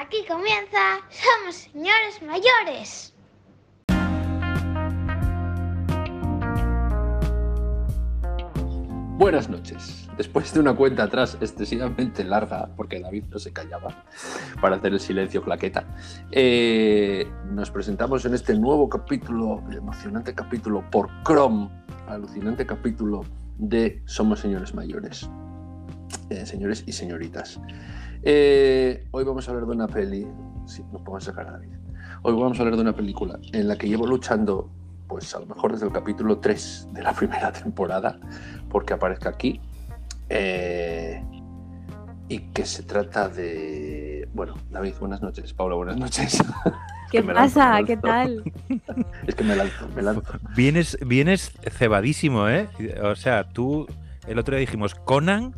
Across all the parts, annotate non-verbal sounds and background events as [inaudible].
Aquí comienza Somos Señores Mayores. Buenas noches. Después de una cuenta atrás excesivamente larga, porque David no se callaba para hacer el silencio claqueta, eh, nos presentamos en este nuevo capítulo, emocionante capítulo por Chrome, alucinante capítulo de Somos Señores Mayores. Eh, señores y señoritas. Eh, hoy vamos a hablar de una peli. Sí, nos podemos sacar a David. Hoy vamos a hablar de una película en la que llevo luchando, pues a lo mejor desde el capítulo 3 de la [laughs] primera temporada, porque aparezca aquí. Eh, y que se trata de. Bueno, David, buenas noches. Paula, buenas noches. ¿Qué [laughs] pasa? lanzo, ¿Qué tal? Es que me lanzo, me lanzo. Vienes, vienes cebadísimo, ¿eh? O sea, tú el otro día dijimos Conan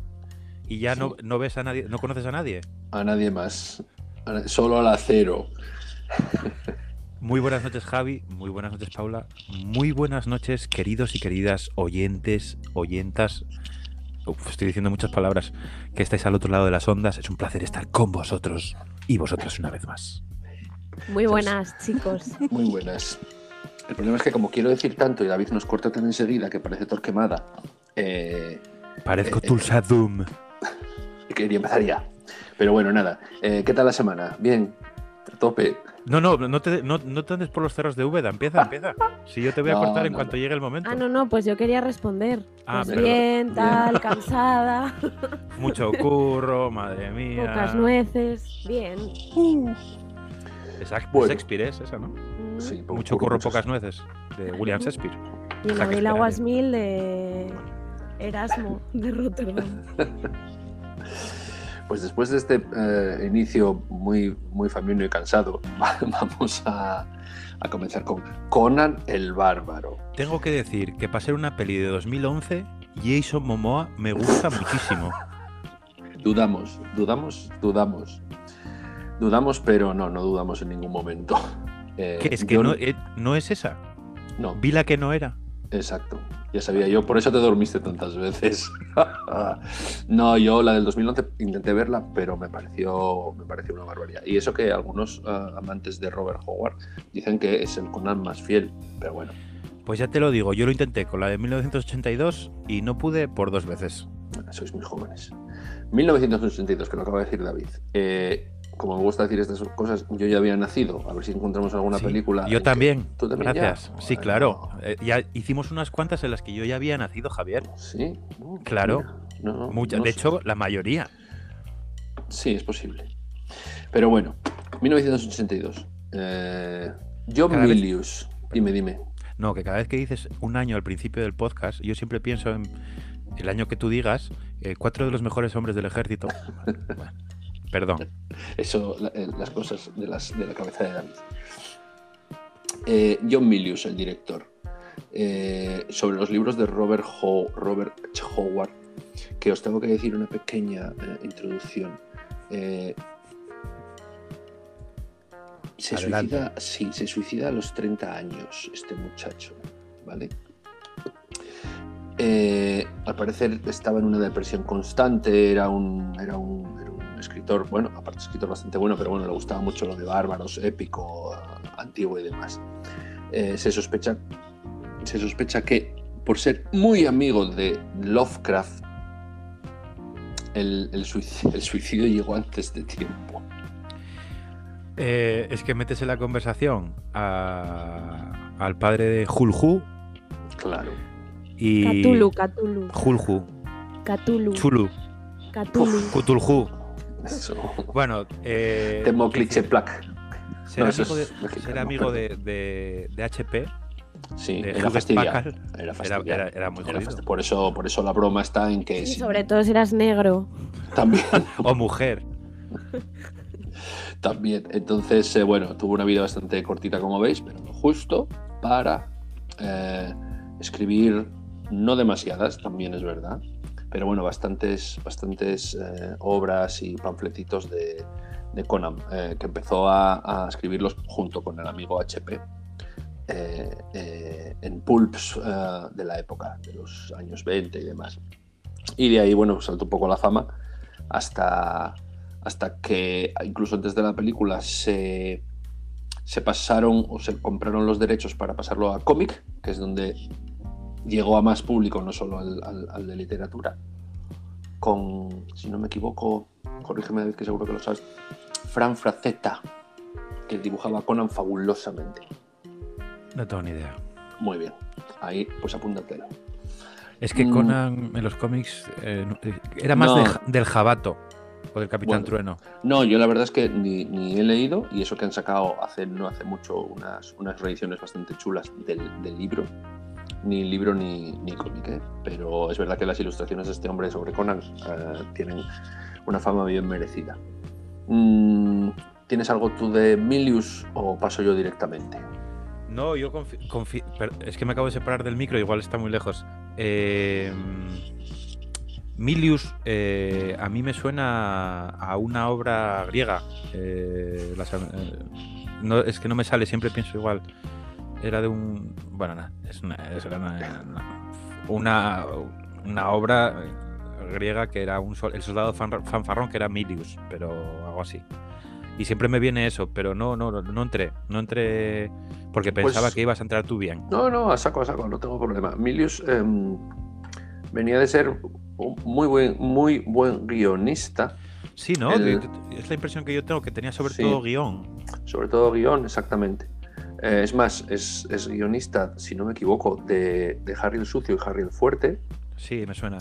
y ya no, Sí. no ves a nadie, no conoces a nadie. A nadie más. Solo al acero. [laughs] Muy buenas noches, Javi. Muy buenas noches, Paula. Muy buenas noches, queridos y queridas oyentes, oyentas. Uf, estoy diciendo muchas palabras que estáis al otro lado de las ondas. Es un placer estar con vosotros y vosotras una vez más. Muy buenas, chicos. Muy buenas. El problema es que como quiero decir tanto y David nos corta tan enseguida que parece Torquemada, eh, Parezco Eh, eh. Tulsa Doom. Quería empezar ya. Pero bueno, nada. Eh, ¿Qué tal la semana? Bien. A tope. No, no, no te, no, no te andes por los cerros de Úbeda. Empieza, empieza. Si yo te voy a [laughs] No, cortar en no, cuanto no. llegue el momento. Ah, no, no, pues yo quería responder. Ah, Pues bien, tal, cansada, [laughs] Mucho curro, madre mía. pocas nueces. Bien. Ac- Bueno. Shakespeare es esa, ¿no? Mm. Sí, Mucho curro, muchos. pocas nueces. De William Shakespeare. Y espera, Aguasmil de Erasmo, de Rotterdam. [laughs] Pues después de este eh, inicio muy, muy familiar y cansado, [laughs] vamos a, a comenzar con Conan el Bárbaro. Tengo que decir que para ser una peli de 2011, Jason Momoa me gusta muchísimo. [laughs] Dudamos, dudamos, dudamos. Dudamos, pero no, no dudamos en ningún momento. Eh, es que yo no, eh, no es esa. no, Vi la que no era. Exacto, ya sabía yo, por eso te dormiste tantas veces. [laughs] no, yo la del 2011 intenté verla, pero me pareció, me pareció una barbaridad. Y eso que algunos ah, amantes de Robert Howard dicen que es el Conan más fiel, pero bueno, Pues ya te lo digo, yo lo intenté con la de 1982 y no pude por dos veces. sois muy jóvenes. 1982, que lo acaba de decir David. Eh, como me gusta decir estas cosas, yo ya había nacido. A ver si encontramos alguna Sí, película. Yo también. ¿Tú también ya? Gracias. Sí, Ay, claro. no. Eh, ya hicimos unas cuantas en las que yo ya había nacido, Javier. Sí, Uh, Claro. no, Muchas. no de sé. hecho, la mayoría. Sí, es posible. Pero bueno, 1982. Eh, John Cada vez- Milius. Dime, dime. No, que cada vez que dices un año al principio del podcast, yo siempre pienso en el año que tú digas, eh, cuatro de los mejores hombres del ejército. [laughs] Bueno, perdón. Eso, la- eh, las cosas de, las, de la cabeza de David. Eh, John Milius, el director. Eh, sobre los libros de Robert, Ho- Robert H. Howard, que os tengo que decir una pequeña eh, introducción. Eh, se Adelante. suicida, sí, se suicida a los 30 años este muchacho, ¿vale? Eh, al parecer estaba en una depresión constante, era un, era un, era un escritor, bueno, aparte escritor bastante bueno, pero bueno, le gustaba mucho lo de bárbaros, épico, antiguo y demás. Eh, se sospecha, se sospecha que por ser muy amigo de Lovecraft, el, el suicidio, el suicidio llegó antes de tiempo. Eh, es que metes en la conversación a- al padre de Julhu Claro. y. Cthulhu, Cthulhu, Julhu. Cthulhu, Chulu. Cthulhu. Cthulhu. Eso. Bueno, eh, Temo cliché plac. Ser No, amigo, de, es mexicano, ser amigo de, de- de HP, Sí, de era Era era, fastidiado. era- era muy Era jodido. por, eso, por eso la broma está en que Sí, si- sobre todo si eras negro. también, [laughs] O mujer. [laughs] también. Entonces, eh, bueno, tuvo una vida bastante cortita, como veis, pero lo justo para eh, escribir, no demasiadas, también es verdad, pero bueno, bastantes, bastantes eh, obras y panfletitos de, Conan, eh, que empezó a, escribirlos junto con el amigo HP. eh, eh, en pulps de la época, de los años 20 y demás. Y de ahí, bueno, saltó un poco la fama hasta, hasta que incluso antes de la película se, se pasaron o se compraron los derechos para pasarlo a cómic, que es donde llegó a más público, no solo al, al- al de literatura, con, si no me equivoco, corrígeme David, que seguro que lo sabes, Fran Frazetta, que dibujaba a Conan fabulosamente. No tengo ni idea. Muy bien, ahí pues apúntatelo. Es que Mm. Conan en los cómics eh, eh, era más No. de ja- del Jabato o del Capitán Bueno. Trueno. No, yo la verdad es que ni, ni he leído, y eso que han sacado hace no hace mucho unas, unas reediciones bastante chulas del, del libro, ni libro ni, ni cómic, ¿eh? pero es verdad que las ilustraciones de este hombre sobre Conan tienen una fama bien merecida. Mm, ¿Tienes algo tú de Milius o paso yo directamente? No, yo per- es que me acabo de separar del micro, igual está muy lejos. Eh, Milius a mí me suena a una obra griega. Eh, eh, no, es que no me sale, siempre pienso igual. Era de un. Bueno, nada, es una, es una, una, una obra griega que era un sol- el soldado fan- fanfarrón que era Milius, pero algo así. Y siempre me viene eso, pero no, no, no, no entré. No entré porque pensaba Pues- que ibas a entrar tú bien. No, no, a saco, a saco, no tengo problema. Milius em, venía de ser un muy buen, muy buen guionista, Sí, ¿no? El- Es la impresión que yo tengo, que tenía sobre Sí. todo guion. sobre todo guion, exactamente. Eh, es más, es, es guionista, si no me equivoco, de, de Harry el Sucio y Harry el Fuerte, Sí, me suena.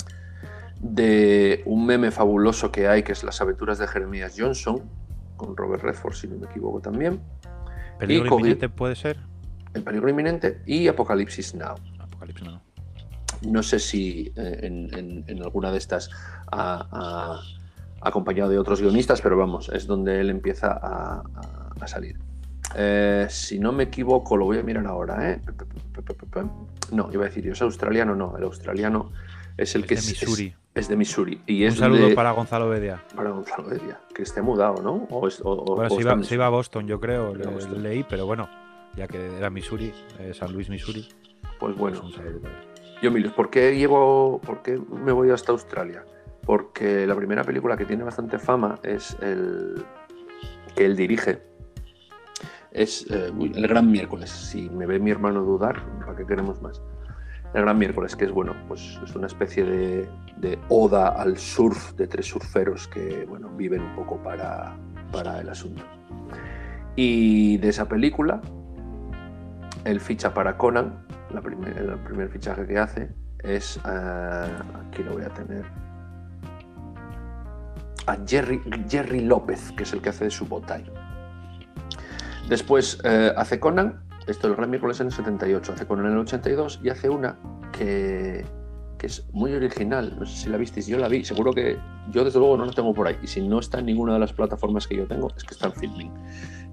de un meme fabuloso que hay, que es Las aventuras de Jeremías Johnson, con Robert Redford, si no me equivoco también, ¿Peligro inminente puede ser? El peligro inminente y Apocalipsis Now. Apocalipsis no. No sé si eh, en, en- en alguna de estas ha, ha acompañado de otros guionistas, pero vamos, es donde él empieza a, a- a salir. Eh, si no me equivoco, lo voy a mirar ahora, ¿eh? No, iba a decir yo, es australiano, no, el australiano es el Es que de es, Missouri. es- es de Missouri. Y Un es saludo de- para Gonzalo Bedia. para Gonzalo Bedia, que esté mudado, ¿no? O Bueno, o se iba, en se iba a Boston, yo creo, le- Boston. leí, pero bueno, ya que era Missouri, eh, San Luis, Missouri. Pues pues bueno. Yo, Milius, ¿por qué llevo, por qué me voy hasta Australia? Porque la primera película que tiene bastante fama es el que él dirige. Es eh, El Gran Miércoles. Si me ve mi hermano dudar, ¿para qué queremos más? El Gran Miércoles, que es bueno, pues es una especie de, oda al surf de tres surferos que bueno, viven un poco para, para el asunto. Y de esa película, él ficha para Conan, la primer- el primer fichaje que hace es, eh, aquí lo voy a tener, a Jerry, Jerry López, que es el que hace de su botay. Después eh, hace Conan, esto el gran miércoles en el 78, hace Conan en el 82 y hace una que, que es muy original, no sé si la visteis, yo la vi, seguro que yo desde luego no la tengo por ahí, y si no está en ninguna de las plataformas que yo tengo, es que está en filming.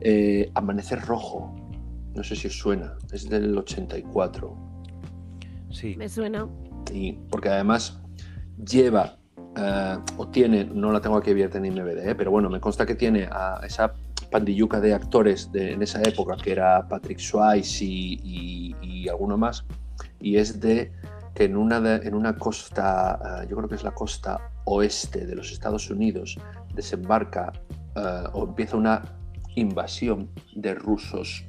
Eh, Amanecer Rojo, no sé si os suena, es del 84. Sí, Me suena. Y porque además lleva eh, o tiene, no la tengo aquí abierta en IMDb, eh, pero bueno, me consta que tiene a esa pandilluca de actores de, en esa época, que era Patrick Swayze y, y- y alguno más, y es de que en una, de- en una costa, eh, yo creo que es la costa oeste de los Estados Unidos, desembarca eh, o empieza una invasión de rusos,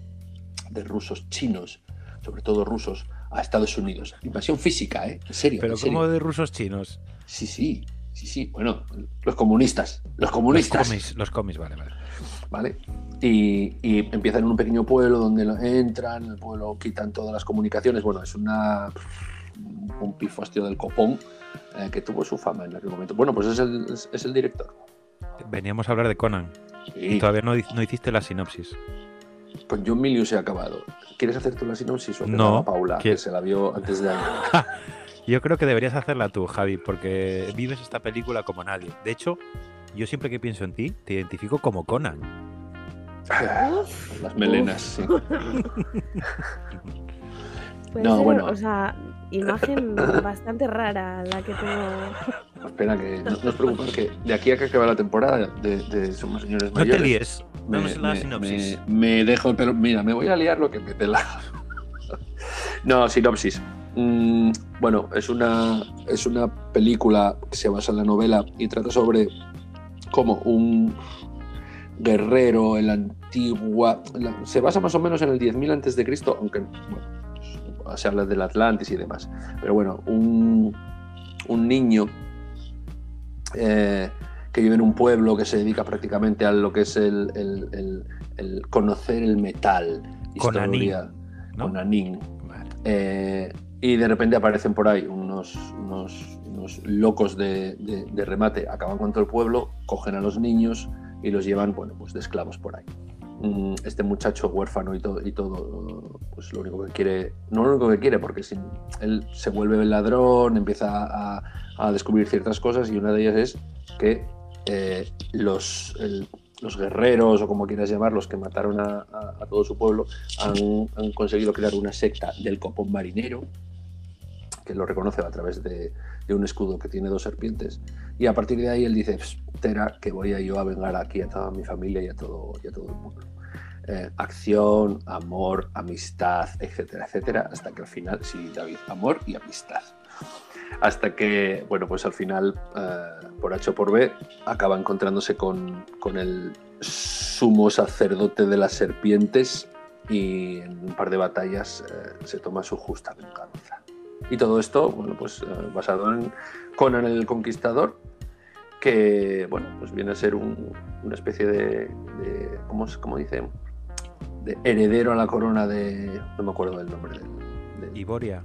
de rusos chinos, sobre todo rusos, a Estados Unidos. Invasión física, ¿eh? En serio. pero en serio. como de rusos chinos. Sí, sí, sí, sí. Bueno, los comunistas, los Los comunistas, cómics, los cómics, vale, vale. ¿Vale? Y, y empiezan en un pequeño pueblo donde entran, el pueblo quitan todas las comunicaciones. Bueno, es una un pifostio del copón eh, que tuvo su fama en aquel momento. Bueno, pues es el, es, es el director. Veníamos a hablar de Conan y Sí, todavía no, no hiciste la sinopsis. con John Milius he acabado. ¿Quieres hacer tú la sinopsis o que No, haga Paula, que quiero- se la vio antes de ayer? [laughs] Yo creo que deberías hacerla tú, Javi, porque vives esta película como nadie. De hecho, yo siempre que pienso en ti, te identifico como Conan. Uf, Las melenas, sí. No, ser, bueno. o sea, imagen [coughs] bastante rara la que tengo. Espera, que no, no os preocupéis que de aquí a que acabe la temporada de, de Somos Señores No te Mayores... líes. me, Danos la me- sinopsis. me- me dejo el pelo. Mira, me voy a liar lo que me pela. [laughs] no, sinopsis. Mm, bueno, es una, es una película que se basa en la novela y trata sobre como un guerrero en la antigua. la- se basa más o menos en el 10.000 antes de Cristo, aunque bueno, se habla del Atlantis y demás. Pero bueno, un, un niño eh, que vive en un pueblo que se dedica prácticamente a lo que es el, el- el- el conocer el metal. Historia- ¿no? Conanín. Vale. Eh, y de repente aparecen por ahí unos, unos- unos locos de, de- de remate, acaban con todo el pueblo, cogen a los niños y los llevan bueno, pues de esclavos por ahí. Mm, Este muchacho huérfano y todo, y todo, pues lo único que quiere, no lo único que quiere, porque sin, él se vuelve ladrón, empieza a, a descubrir ciertas cosas y una de ellas es que eh, los, el- los guerreros o como quieras llamarlos que mataron a, a- a todo su pueblo han, han conseguido crear una secta del copón marinero que lo reconoce a través de, de un escudo que tiene dos serpientes. Y a partir de ahí él dice espera que voy a yo a vengar aquí a toda mi familia y a todo, y a todo el pueblo Eh, acción, amor, amistad, etcétera, etcétera, hasta que al final, sí, David, amor y amistad. Hasta que, bueno, pues al final, eh, por H o por B, acaba encontrándose con, con el sumo sacerdote de las serpientes y en un par de batallas eh, se toma su justa venganza. Y todo esto, bueno, pues eh, basado en Conan el Conquistador, que, bueno, pues viene a ser un- una especie de, de ¿cómo, es- cómo dice? De heredero a la corona de, no me acuerdo del nombre, del, del- Iboria.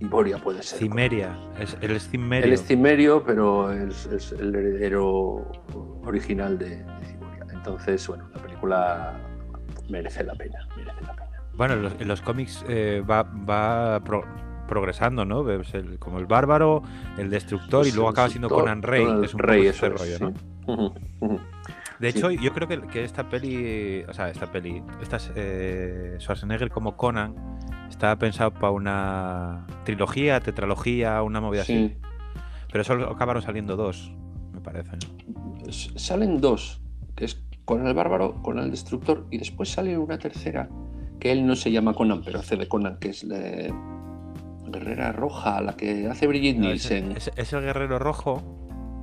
Iboria puede ser. Cimeria. Es, él es Cimerio. Él es cimerio, pero es, es el heredero original de, de Ciboria. Entonces, bueno, la película merece la pena, merece la pena. Bueno, en los, en los cómics eh, va, va pro- progresando, ¿no? Ves el- como el bárbaro, el destructor y luego acaba siendo Conan Rey. Que es un Rey, poco ese es, rollo, sí. ¿no? De Sí. hecho, yo creo que, que esta peli, o sea, esta peli, esta eh, Schwarzenegger como Conan, estaba pensado para una trilogía, tetralogía, una movida así. Sí. Pero solo acabaron saliendo dos, me parece. Salen dos, que es Conan el Bárbaro, Conan el Destructor, y después sale una tercera, que él no se llama Conan, pero hace de Conan, que es la Guerrera Roja, la que hace Brigitte No, es, Nielsen. es- es el guerrero rojo.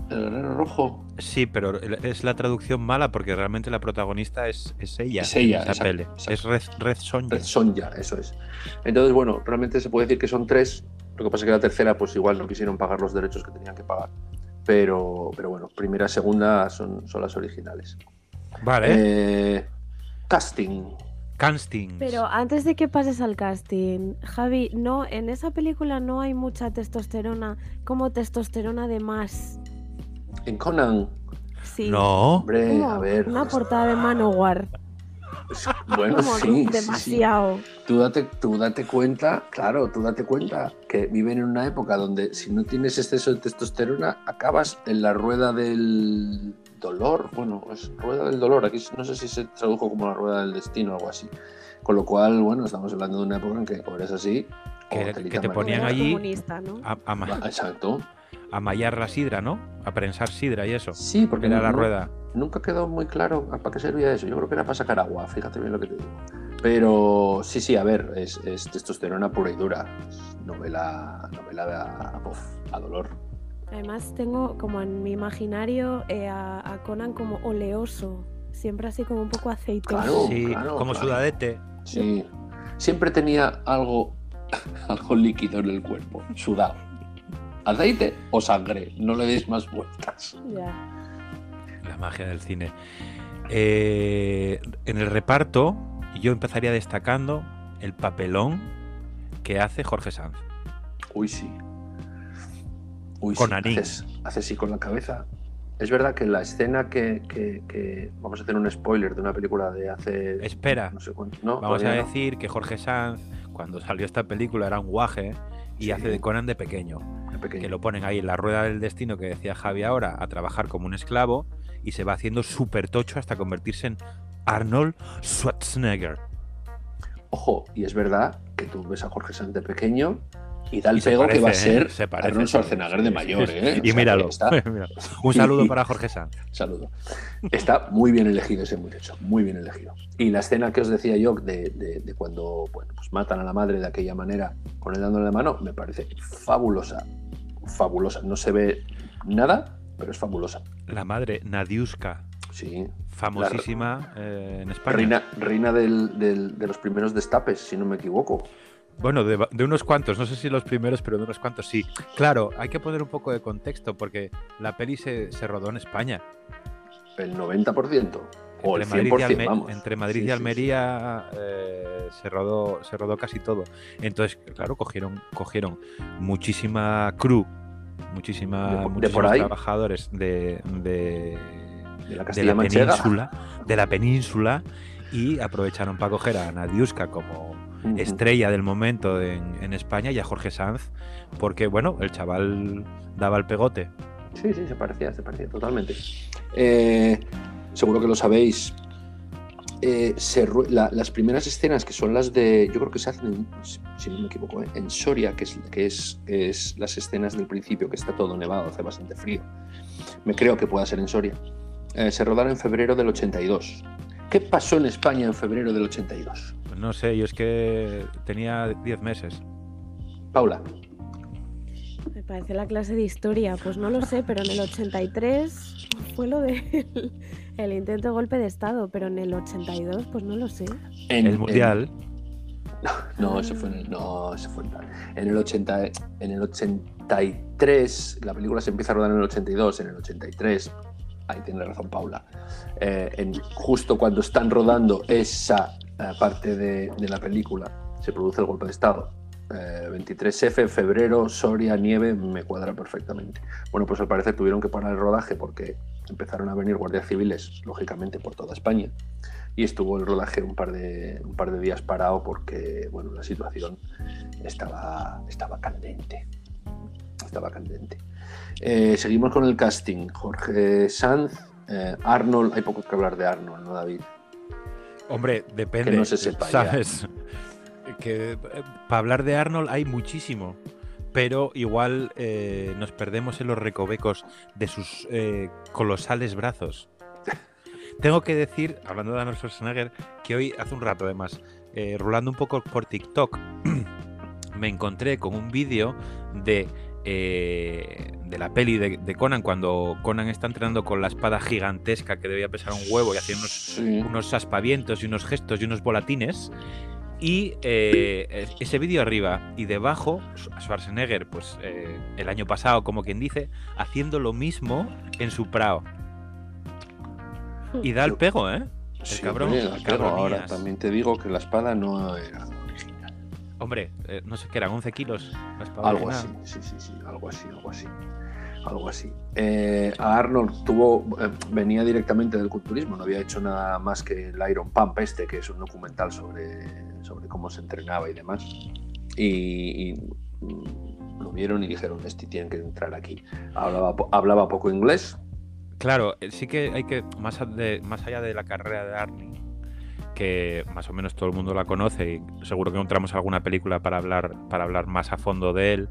El Guerrero Rojo. Sí, pero es la traducción mala porque realmente la protagonista es, es ella. Es ella, esa exacto, exacto. Es Red, Red Sonja. Red Sonja, eso es. Entonces, bueno, realmente se puede decir que son tres. Lo que pasa es que la tercera, pues igual no quisieron pagar los derechos que tenían que pagar. Pero, pero bueno, primera y segunda son, son las originales. Vale. Eh, casting. Castings. Pero antes de que pases al casting, Javi, no, en esa película no hay mucha testosterona, como testosterona de más. En Conan, Sí. No. hombre, a ver. Una portada de Manowar. Bueno, Como sí, sí, sí. demasiado. Tú date, tú date cuenta, claro, tú date cuenta que viven en una época donde si no tienes exceso de testosterona, acabas en la rueda del dolor. Bueno, es rueda del dolor. Aquí no sé si se tradujo como la rueda del destino o algo así. Con lo cual, bueno, estamos hablando de una época en que o eres así Que- te ponían allí-. A, a ma- Exacto. a mallar la sidra, ¿no? A prensar sidra y eso. Sí, porque Era no- la rueda. nunca quedó muy claro para qué servía eso. Yo creo que era para sacar agua, fíjate bien lo que te digo. Pero sí, sí, a ver, es, es testosterona pura y dura. Novela, novela a, uf, a dolor. Además tengo como en mi imaginario eh, a, a Conan como oleoso. Siempre así como un poco aceitoso. Claro. sí, claro, como claro. sudadete. Sí. Siempre tenía algo, [laughs] algo líquido en el cuerpo, sudado. Aceite o sangre, no le deis más vueltas. Ya. La magia del cine. Eh, en el reparto, yo empezaría destacando el papelón que hace Jorge Sanz. Uy, sí. Uy, Con sí. Anín. Haces, haces sí con la cabeza. Es verdad que la escena que, que- que- Vamos a hacer un spoiler de una película de hace. Espera. No sé cuánto. No, Vamos a no. decir que Jorge Sanz, cuando salió esta película, era un guaje y Sí. hace de Conan de pequeño. De pequeño. Que lo ponen ahí en la rueda del destino que decía Javi ahora, a trabajar como un esclavo y se va haciendo súper tocho hasta convertirse en Arnold Schwarzenegger. Ojo, y es verdad que tú ves a Jorge Sanz de pequeño y da el Y se pego que va a ¿eh? ser Se parece, Arnold sí, de mayor, sí. ¿eh? O Y sea, míralo. está-. [laughs] Un saludo para Jorge Sanz. Saludo. Está muy bien elegido ese muchacho, muy bien elegido. Y la escena que os decía yo de, de- de cuando bueno, pues matan a la madre de aquella manera con él dándole la mano, me parece fabulosa. Fabulosa. No se ve nada pero es fabulosa. La madre, Nadiuska, Sí. famosísima eh, en España. Reina, reina del- del- de los primeros destapes, si no me equivoco. Bueno, de, de unos cuantos, no sé si los primeros, pero de unos cuantos sí. Claro, hay que poner un poco de contexto porque la peli se, se rodó en España. El 90%. O el Entre Madrid, 100%, y, Alme- vamos. entre Madrid Sí, y sí, Almería eh, se, rodó, se rodó casi todo. Entonces, claro, cogieron, cogieron muchísima crew, muchísima, De muchísimos por ahí. trabajadores de, de. De la península, de la península y aprovecharon para coger a Nadiuska como Estrella del momento en, en España y a Jorge Sanz, porque bueno, el chaval daba el pegote. Sí, sí, se parecía, se parecía totalmente. Eh, seguro que lo sabéis. eh, se rue- la- las primeras escenas que son las de, yo creo que se hacen, en, si- si no me equivoco, ¿eh? en Soria, que es, que, es, que es las escenas del principio, que está todo nevado, hace bastante frío. Me creo que pueda ser en Soria. Eh, se rodaron en febrero del 82. ¿Qué pasó en España en febrero del 82? No sé, yo es que tenía 10 meses. Paula, Me parece la clase de historia. Pues no lo sé, pero en el 83 fue lo del [laughs] el intento de golpe de Estado, pero en el 82 pues no lo sé. en el mundial. No, eso fue en el, no, eso fue en, en el 80, en el 83, la película se empieza a rodar en el 82, en el 83, ahí tiene razón Paula, eh, en- justo cuando están rodando esa parte de, la película, se produce el golpe de Estado. Eh, 23F, febrero, Soria, nieve, me cuadra perfectamente. Bueno, pues al parecer tuvieron que parar el rodaje porque empezaron a venir guardias civiles, lógicamente, por toda España y estuvo el rodaje un par de, un par de días parado porque bueno, la situación estaba, estaba candente. Estaba candente. Eh, seguimos con el casting. Jorge Sanz, eh, Arnold, hay poco que hablar de Arnold, ¿no, David? Hombre, depende. Que no se sepa ya. ¿Sabes? Que eh, para hablar de Arnold hay muchísimo. Pero igual eh, nos perdemos en los recovecos de sus eh, colosales brazos. Tengo que decir, hablando de Arnold Schwarzenegger, que hoy, hace un rato además, rolando un poco por TikTok, [clears throat] me encontré con un vídeo de, de la peli de, de Conan, cuando Conan está entrenando con la espada gigantesca que debía pesar un huevo y haciendo unos Sí. unos aspavientos y unos gestos y unos volatines. Y eh, es- ese vídeo arriba y debajo, Schwarzenegger, pues eh, el año pasado, como quien dice, haciendo lo mismo en su prao. Y da el pego, ¿eh? Sí, cabrón, hombre, el. Ahora también te digo que la espada no era original. Hombre, eh, no sé qué eran, 11 kilos. la espada Algo así, sí, sí, sí, algo así, algo así. Algo así. Eh, Arnold tuvo, eh, venía directamente del culturismo, no había hecho nada más que el Iron Pump este, que es un documental sobre, sobre cómo se entrenaba y demás. Y, mm, lo vieron y dijeron, este tiene que entrar aquí. Hablaba, hablaba poco inglés, Claro, eh, sí que hay que, más, más allá de la carrera de Arnie, que más o menos todo el mundo la conoce y seguro que encontramos alguna película para hablar, para hablar más a fondo de él,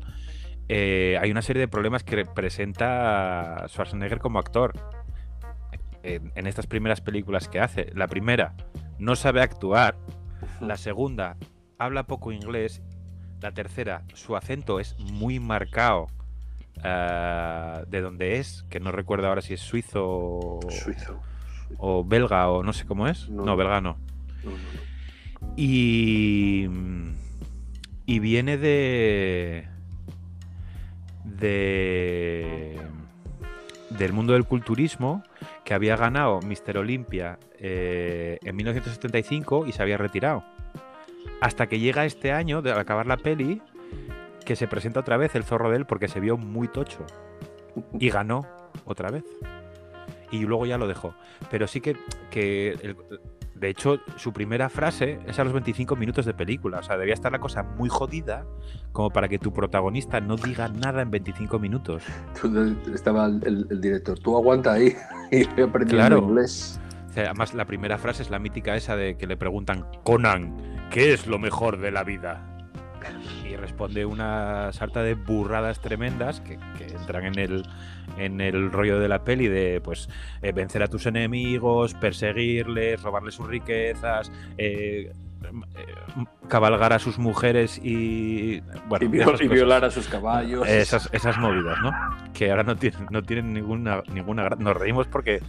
eh, hay una serie de problemas que presenta Schwarzenegger como actor en, en estas primeras películas que hace. La primera, no sabe actuar. La segunda, habla poco inglés. La tercera, su acento es muy marcado ah, de donde es, que no recuerdo ahora si es suizo o, suizo. o belga o no sé cómo es. No. No, belga no, no. Y, y viene de, de del mundo del culturismo que había ganado Mr. Olympia eh, en 1975 y se había retirado. Hasta que llega este año, de acabar la peli, que se presenta otra vez el zorro de él porque se vio muy tocho. Y ganó otra vez. Y luego ya lo dejó. Pero sí que, que el- de hecho, su primera frase es a los 25 minutos de película. O sea, debía estar la cosa muy jodida como para que tu protagonista no diga nada en 25 minutos. Estaba el, director, tú aguanta ahí [laughs] y voy aprendiendo Claro. inglés. O sea, además, la primera frase es la mítica esa de que le preguntan, Conan, ¿qué es lo mejor de la vida? Y responde una sarta de burradas tremendas que, que entran en el, en el rollo de la peli de pues eh, vencer a tus enemigos, perseguirles, robarles sus riquezas, eh, eh, cabalgar a sus mujeres y, bueno, y, viol- violar a sus caballos. esas, esas movidas, ¿no? Que ahora no tienen, no tienen ninguna, ninguna Nos reímos porque,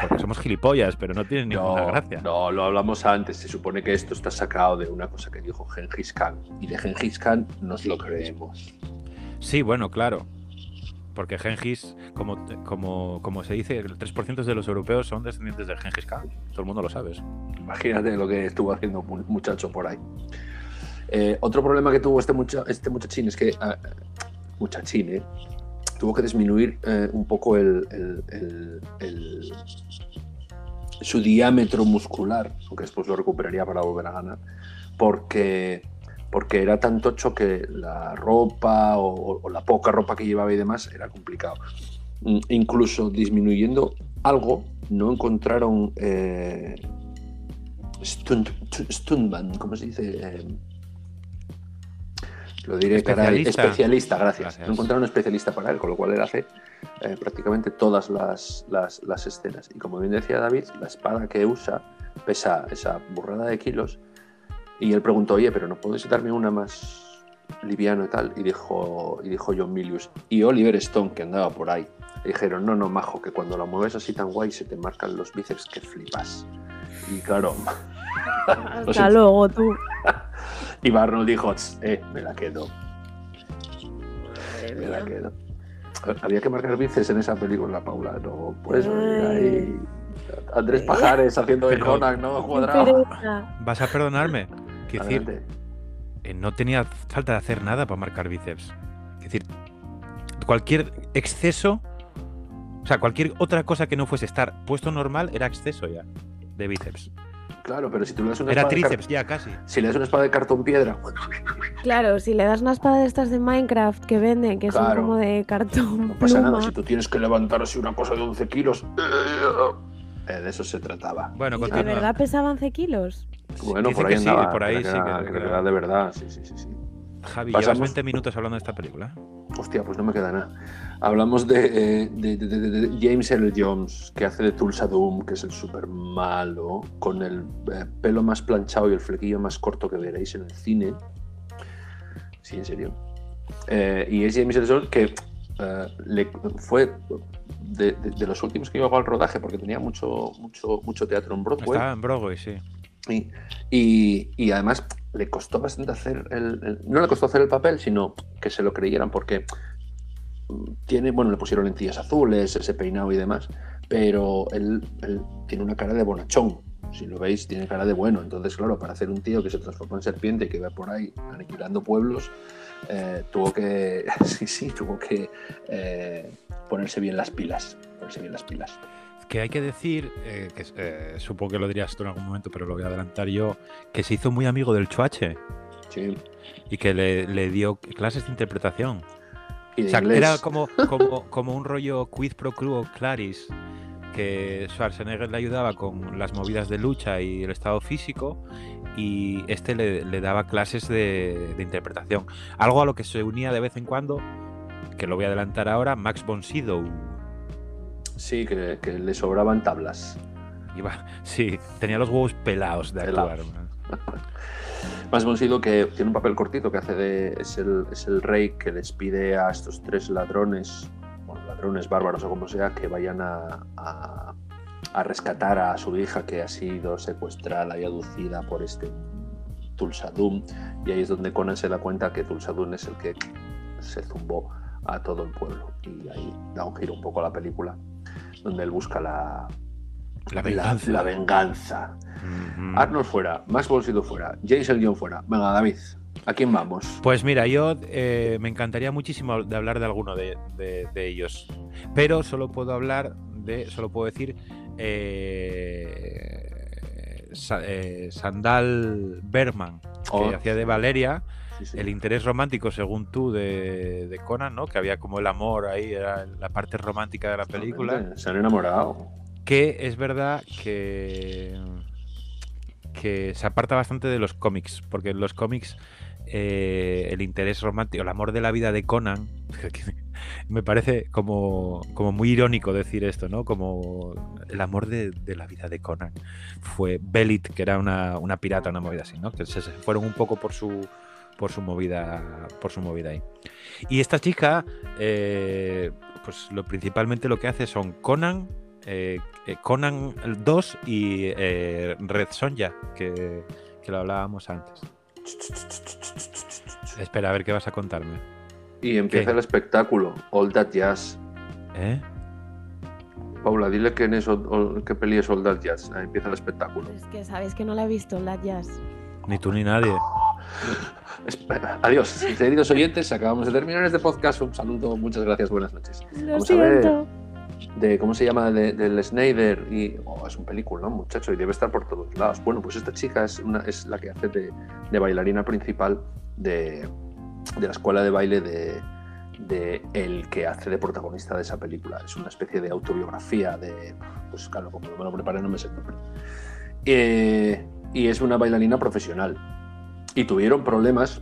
porque somos gilipollas, pero no tienen ninguna gracia. no, lo hablamos antes. Se supone que esto está sacado de una cosa que dijo Gengis Khan. Y de Gengis Khan nos lo creemos. Sí, bueno, claro. Porque Gengis, como, como, como se dice, el 3% de los europeos son descendientes de Gengis Khan. Todo el mundo lo sabe. Imagínate lo que estuvo haciendo un muchacho por ahí. Eh, otro problema que tuvo este, mucha- este muchachín es que. ah, muchachín, ¿eh? Tuvo que disminuir eh, un poco el- el- su diámetro muscular, aunque después lo recuperaría para volver a ganar, porque, porque era tan tocho que la ropa o, o la poca ropa que llevaba y demás era complicado. Mm, Incluso disminuyendo algo, no encontraron eh, stunt, stuntman, ¿cómo se dice? Eh, lo diré, caray, Especialista. especialista, gracias. Gracias. No encontraron un especialista para él, con lo cual él hace eh, prácticamente todas las, las- las escenas. Y como bien decía David, la espada que usa pesa esa burrada de kilos. Y él preguntó, oye, pero ¿no puedes darme una más liviano y tal? Y dijo, y dijo John Milius. Y Oliver Stone, que andaba por ahí, le dijeron, no, no, majo, que cuando la mueves así tan guay se te marcan los bíceps que flipas. Y claro, Hasta [laughs] luego, tú. [laughs] y Barnold dijo, "Tss, eh, me la quedo, Madre me la quedo. Había que marcar bíceps en esa película, Paula, no puedes venir ahí. Andrés Pajares haciendo de Conan, ¿no? Cuadrado. ¿Vas a perdonarme? Quiero decir, eh, no tenía falta de hacer nada para marcar bíceps. Es decir, cualquier exceso, o sea, cualquier otra cosa que no fuese estar puesto normal era exceso ya de bíceps. Claro, pero si tú le das una Era espada de tríceps ya casi. si le das una espada de cartón piedra, [laughs] Claro, si le das una espada de estas de Minecraft que venden, que son Claro. como de cartón, no pasa pluma. nada. Si tú tienes que levantar así una cosa de 11 kilos, [laughs] eh, de eso se trataba. Bueno, ¿Y ¿De verdad pesaba 11 kilos? Bueno, Dicen por ahí que sí, andaba. por ahí que sí era- que- era de verdad, sí, sí, sí. sí. Javi, Pasamos- llevas 20 minutos hablando de esta película. Hostia, pues no me queda nada. Hablamos de, eh, de- de- de- James Earl Jones, que hace de Tulsa Doom, que es el súper malo, con el eh, pelo más planchado y el flequillo más corto que veréis en el cine. Sí, en serio. Eh, y es James Earl Jones que eh, le, fue de los últimos que llegó al rodaje, porque tenía mucho, mucho, mucho teatro en Broadway. Estaba en Broadway, sí. Y, y- y además le costó bastante hacer el, No le costó hacer el papel, sino que se lo creyeran, porque tiene, bueno, le pusieron lentillas azules, ese peinado y demás, pero él, tiene una cara de bonachón. Si lo veis, tiene cara de bueno. Entonces, claro, para hacer un tío que se transforma en serpiente y que va por ahí aniquilando pueblos, eh, tuvo que. [laughs] Sí, sí, tuvo que eh, ponerse bien las pilas. Ponerse bien las pilas. Que hay que decir, eh, que eh, supongo que lo dirías tú en algún momento, pero lo voy a adelantar yo, que se hizo muy amigo del Chuache Sí. y que le, le dio clases de interpretación. Y de O sea, inglés. era como, [laughs] como, como un rollo quid pro quo claris, que Schwarzenegger le ayudaba con las movidas de lucha y el estado físico, y este le, le daba clases de, de interpretación. Algo a lo que se unía de vez en cuando, que lo voy a adelantar ahora, Max von Sydow. Sí, que, que le sobraban tablas. Iba, sí, tenía los huevos pelados de actuar. Pelados. [laughs] Más Bonsido que tiene un papel cortito que hace de. Es el, es el rey que les pide a estos tres ladrones, bueno, ladrones bárbaros o como sea, que vayan a, a- a rescatar a su hija que ha sido secuestrada y aducida por este Tulsadum. Y ahí es donde Conan se da cuenta que Tulsadum es el que se zumbó a todo el pueblo. Y ahí da un giro un poco a la película, donde él busca la, La venganza. la venganza. Arnold fuera, Max Bolsido fuera, Jason John fuera. Venga, David, ¿a quién vamos? Pues mira, yo eh, me encantaría muchísimo de hablar de alguno de, de- de ellos, pero solo puedo hablar de, solo puedo decir eh, eh, Sandal Berman, que Oh, hacía de Valeria, sí, sí. el interés romántico, según tú, de, de Conan, ¿no? Que había como el amor ahí, era la parte romántica de la película. Se han enamorado. Que es verdad que, que se aparta bastante de los cómics, porque en los cómics eh, el interés romántico, el amor de la vida de Conan, [laughs] me parece como, como muy irónico decir esto, ¿no? Como el amor de, de la vida de Conan fue Belit, que era una, una pirata, una movida así, ¿no? Que se, se fueron un poco por su por su movida por su movida ahí. Y esta chica, eh, pues lo principalmente lo que hace son Conan, eh, eh, Conan 2 y eh, Red Sonja, que, que lo hablábamos antes. Espera, a ver qué vas a contarme. Y empieza ¿Qué? el espectáculo, All That Jazz. ¿Eh? Paula, dile que en eso, qué peli es All That Jazz. Ahí empieza el espectáculo. Es que sabéis que no la he visto, la jazz. Ni tú ni nadie. Adiós, queridos oyentes. Acabamos de terminar este podcast. Un saludo, muchas gracias, buenas noches. Lo Vamos a ver. de cómo se llama de- del Snyder y oh, es un película muchacho y debe estar por todos lados bueno pues esta chica es, una, es la que hace de, de bailarina principal de, de la escuela de baile de, de el que hace de protagonista de esa película es una especie de autobiografía de pues claro como no me lo preparé no me sé el nombre Eh, y es una bailarina profesional y tuvieron problemas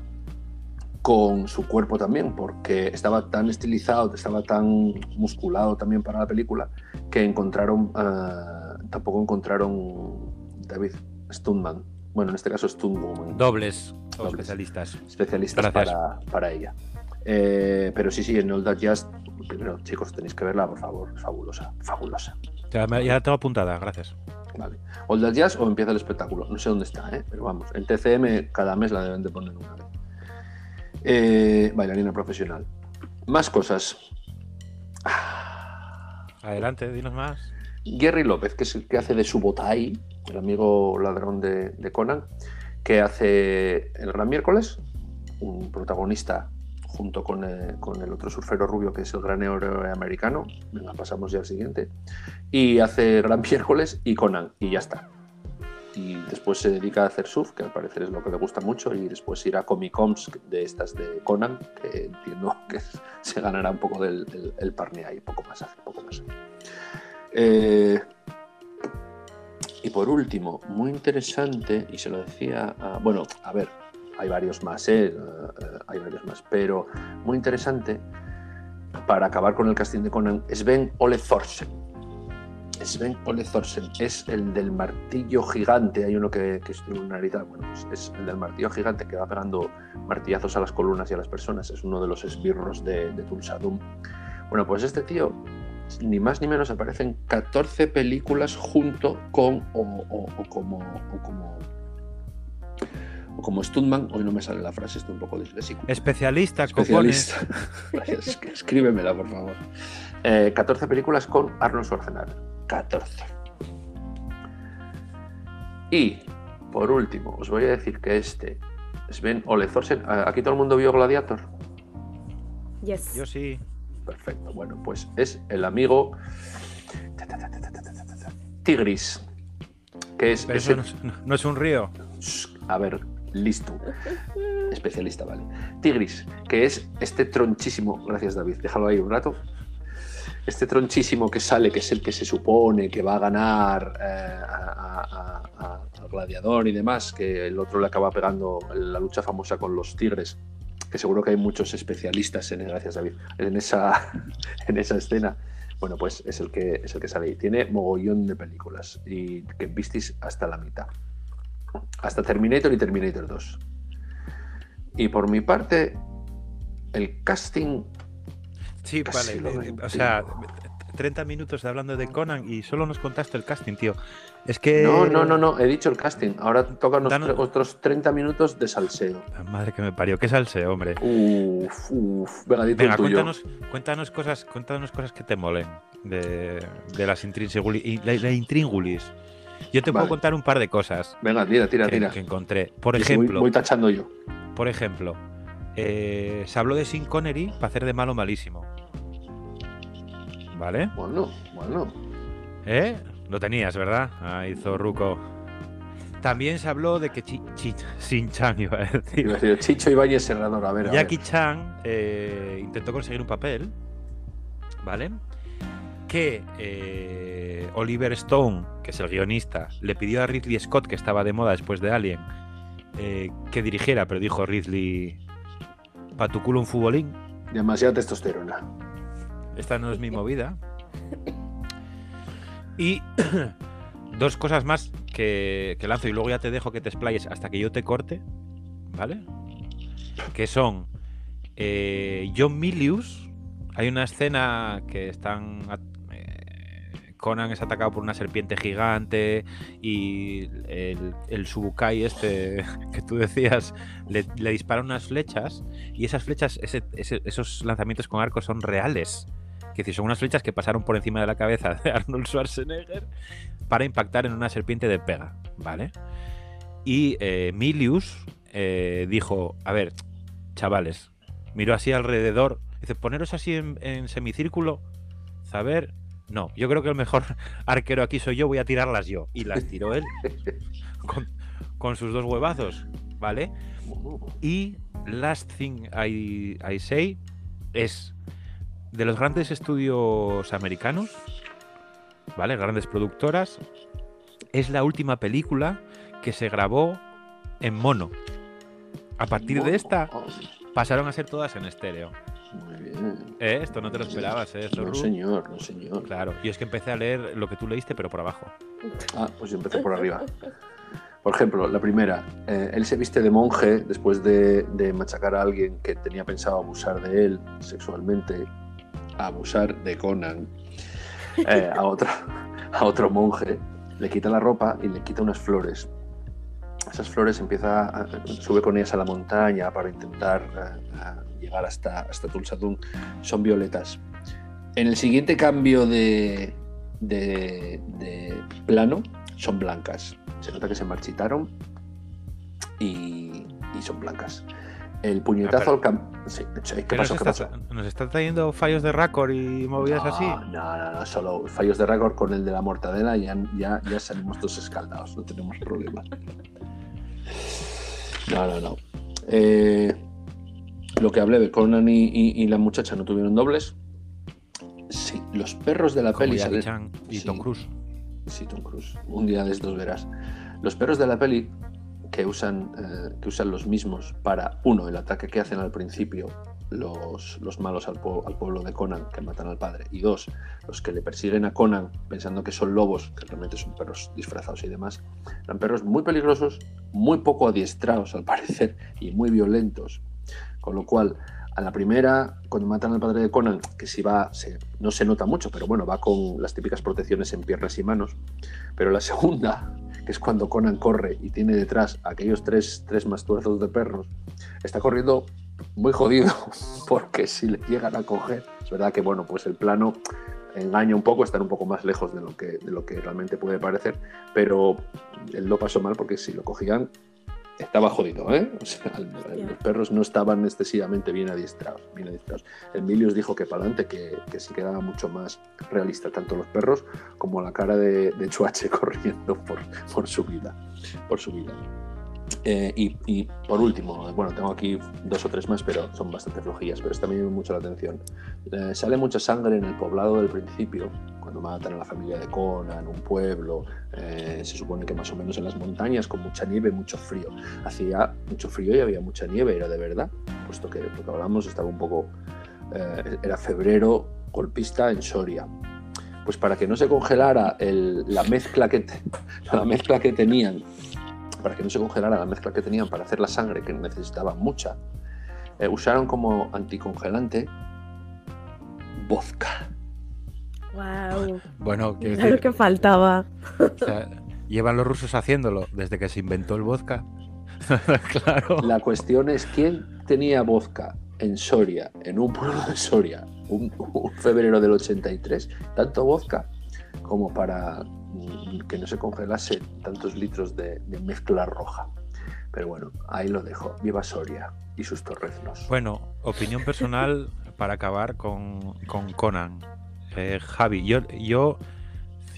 con su cuerpo también, porque estaba tan estilizado, estaba tan musculado también para la película, que encontraron, ah, tampoco encontraron David Stuntman, bueno, en este caso Stuntwoman, Dobles Dobles. especialistas. especialistas para ella. Eh, pero sí, sí, en All That Jazz, primero, chicos, tenéis que verla, por favor, es fabulosa, fabulosa. Ya, la tengo apuntada, gracias. Vale. All That Jazz o empieza el espectáculo. No sé dónde está, ¿eh? pero vamos. En TCM cada mes la deben de poner una vez. Eh, bailarina profesional. Más cosas. Adelante, dinos más. Gary López, que es el que hace de Subotai, el amigo ladrón de, de Conan, que hace el Gran Miércoles, un protagonista junto con, con el otro surfero rubio que es el gran héroe americano. Venga, pasamos ya al siguiente. Y hace Gran [laughs] Miércoles y Conan, y ya está. Y después se dedica a hacer surf, que al parecer es lo que le gusta mucho, y después irá a Comic Cons de estas de Conan, que entiendo [laughs] que se ganará un poco del el, el ahí, poco más hace, poco más. Eh, y por último, muy interesante, y se lo decía, bueno, a ver, hay varios más, ¿eh? Eh, hay varios más, pero muy interesante para acabar con el casting de Conan, Sven Ole Thorsen. Sven Ole Thorsen es el del martillo gigante, hay uno que, que es una nariz, bueno, pues es el del martillo gigante que va pegando martillazos a las columnas y a las personas, es uno de los esbirros de, de Tulsa Doom. Bueno, pues este tío ni más ni menos aparecen 14 películas junto con o como o como Stuntman, hoy no me sale la frase, estoy un poco disléxico. Especialista, cojones. [laughs] Especialista. Gracias, escríbemela, por favor. Eh, 14 películas con Arnold Schwarzenegger. 14. Y, por último, os voy a decir que este Sven Ole Thorsen, ¿aquí todo el mundo vio Gladiator? Yes. Yo sí. Perfecto. Bueno, pues es el amigo Tigris, que es Pero ese- eso no es, no- no es un río. a ver, listo. Especialista, vale. Tigris, que es este tronchísimo, gracias David, déjalo ahí un rato. Este tronchísimo que sale, que es el que se supone que va a ganar eh, al gladiador y demás, que el otro le acaba pegando la lucha famosa con los tigres, que seguro que hay muchos especialistas en, gracias David, en esa, [laughs] en esa escena. Bueno, pues es el que es el que sale ahí. Tiene mogollón de películas y que visteis hasta la mitad. Hasta Terminator y Terminator 2. Y por mi parte, el casting. Sí, vale. eh, veo, O sea, tío. 30 minutos hablando de Conan y solo nos contaste el casting, tío. Es que. No, no, no, no, he dicho el casting. Ahora tocan los Danos- otros 30 minutos de salseo. La Madre que me parió. ¿Qué salseo, hombre? Uf, uf. Venga, tuyo. cuéntanos, cuéntanos cosas, cuéntanos cosas que te molen de, de las intríngulis. y la, la intríngulis. Yo te puedo contar un par de cosas Venga, tira, tira, que, tira. que encontré. Por ejemplo, Voy, tachando yo. por ejemplo, eh, se habló de Sin Connery para hacer de malo malísimo. ¿Vale? Bueno, bueno. ¿Eh? Lo tenías, ¿verdad? Ahí hizo Ruco. También se habló de que Chi, Chi- Sin Chan [laughs] iba a decir. Iba a decir, Chicho Ibáñez Serrador, a ver. A Jackie ver. Chan eh, intentó conseguir un papel, ¿vale? Que eh, Oliver Stone, que es el guionista, le pidió a Ridley Scott, que estaba de moda después de Alien, eh, que dirigiera, pero dijo Ridley, pa' tu culo un futbolín. Demasiada testosterona. esta no es mi movida. Y [clears throat] dos cosas más que, que lanzo y luego ya te dejo que te explayes hasta que yo te corte, ¿vale? Que son eh, John Milius. Hay una escena que están. Conan es atacado por una serpiente gigante y el, Subukai este [laughs] que tú decías le, le dispara unas flechas y esas flechas, esos lanzamientos con arco son reales. Que decir, son unas flechas que pasaron por encima de la cabeza de [laughs] Arnold Schwarzenegger para impactar en una serpiente de pega, ¿vale? Y eh, Milius eh, dijo, a ver, chavales, miró así alrededor, dice, poneros así en semicírculo, saber, no, yo creo que el mejor [laughs] arquero aquí soy yo, voy a tirarlas yo. Y las tiró él [laughs] con, con sus dos huevazos, ¿vale? Y Last Thing I, I Say es de los grandes estudios americanos, ¿vale? Grandes productoras. Es la última película que se grabó en mono. A partir de esta pasaron a ser todas en estéreo. Muy bien. ¿Eh? Esto no te lo esperabas, ¿eh? No, señor, no, señor. Claro, y es que empecé a leer lo que tú leíste, pero por abajo. Ah, pues yo empecé por arriba. Por ejemplo, la primera, eh, él se viste de monje después de, de machacar a alguien que tenía pensado abusar de él sexualmente, a abusar de Conan, eh, a, otro, a otro monje, le quita la ropa y le quita unas flores. Esas flores empieza a- sube con ellas a la montaña para intentar eh, a llegar hasta, hasta. Son violetas. En el siguiente cambio de, de- de plano son blancas. Se nota que se marchitaron y, y son blancas. El puñetazo Ah, al campo. Sí, ¿Qué ¿Qué nos, pasó? ¿Qué está, pasó? nos está trayendo fallos de récord y movidas no, así? No, no, no, solo fallos de récord con el de la mortadela y ya, ya, ya salimos todos escaldados, no tenemos problema. [laughs] No, no, no. Eh, lo que hablé de Conan y, y- y la muchacha no tuvieron dobles. Sí, los perros de la Como peli Jackie salen- Chan y sí. Tom Cruise. Sí, Tom Cruise. Un día de estos verás. Los perros de la peli que usan, eh, que usan los mismos para, uno, el ataque que hacen al principio los, los malos al, al pueblo de Conan que matan al padre, y dos, los que le persiguen a Conan pensando que son lobos, que realmente son perros disfrazados y demás, eran perros muy peligrosos, muy poco adiestrados al parecer y muy violentos. Con lo cual, a la primera, cuando matan al padre de Conan, que si va, se- no se nota mucho, pero bueno, va con las típicas protecciones en piernas y manos. Pero la segunda, que es cuando Conan corre y tiene detrás aquellos tres, tres mastuerzos de perros, está corriendo muy jodido, [laughs] porque si le llegan a coger, es verdad que bueno, pues el plano engaña un poco, están un poco más lejos de lo que, de lo que realmente puede parecer, pero él lo pasó mal porque si lo cogían estaba jodido, ¿eh? O sea, los perros no estaban excesivamente bien adiestrados. Bien adiestrados. Emilius dijo que para adelante, que, que sí quedaba mucho más realista, tanto los perros como la cara de, de Chuache [laughs] corriendo por, por su vida. Por su vida. Eh, y, y por último, bueno, tengo aquí dos o tres más, pero son bastante flojillas, pero esta me llama mucho la atención. Eh, sale mucha sangre en el poblado del principio, cuando matan a la familia de Conan, un pueblo, eh, se supone que más o menos en las montañas, con mucha nieve, mucho frío. Hacía mucho frío y había mucha nieve, era de verdad, puesto que lo que hablamos estaba un poco, eh, era febrero golpista en Soria. Pues para que no se congelara el- la, mezcla que te- [laughs] la mezcla que tenían para que no se congelara la mezcla que tenían para hacer la sangre, que necesitaba mucha, eh, usaron como anticongelante vodka. Wow. Bueno, [laughs] Claro decir, que faltaba. o sea, llevan los rusos haciéndolo desde que se inventó el vodka. [laughs] claro. La cuestión es quién tenía vodka en Soria, en un pueblo de Soria, un, un febrero del 83, tanto vodka como para que no se congelase tantos litros de, de mezcla roja. Pero bueno, ahí lo dejo. Viva Soria y sus torreznos. Bueno, opinión personal para acabar con, con Conan. Eh, Javi, yo, yo,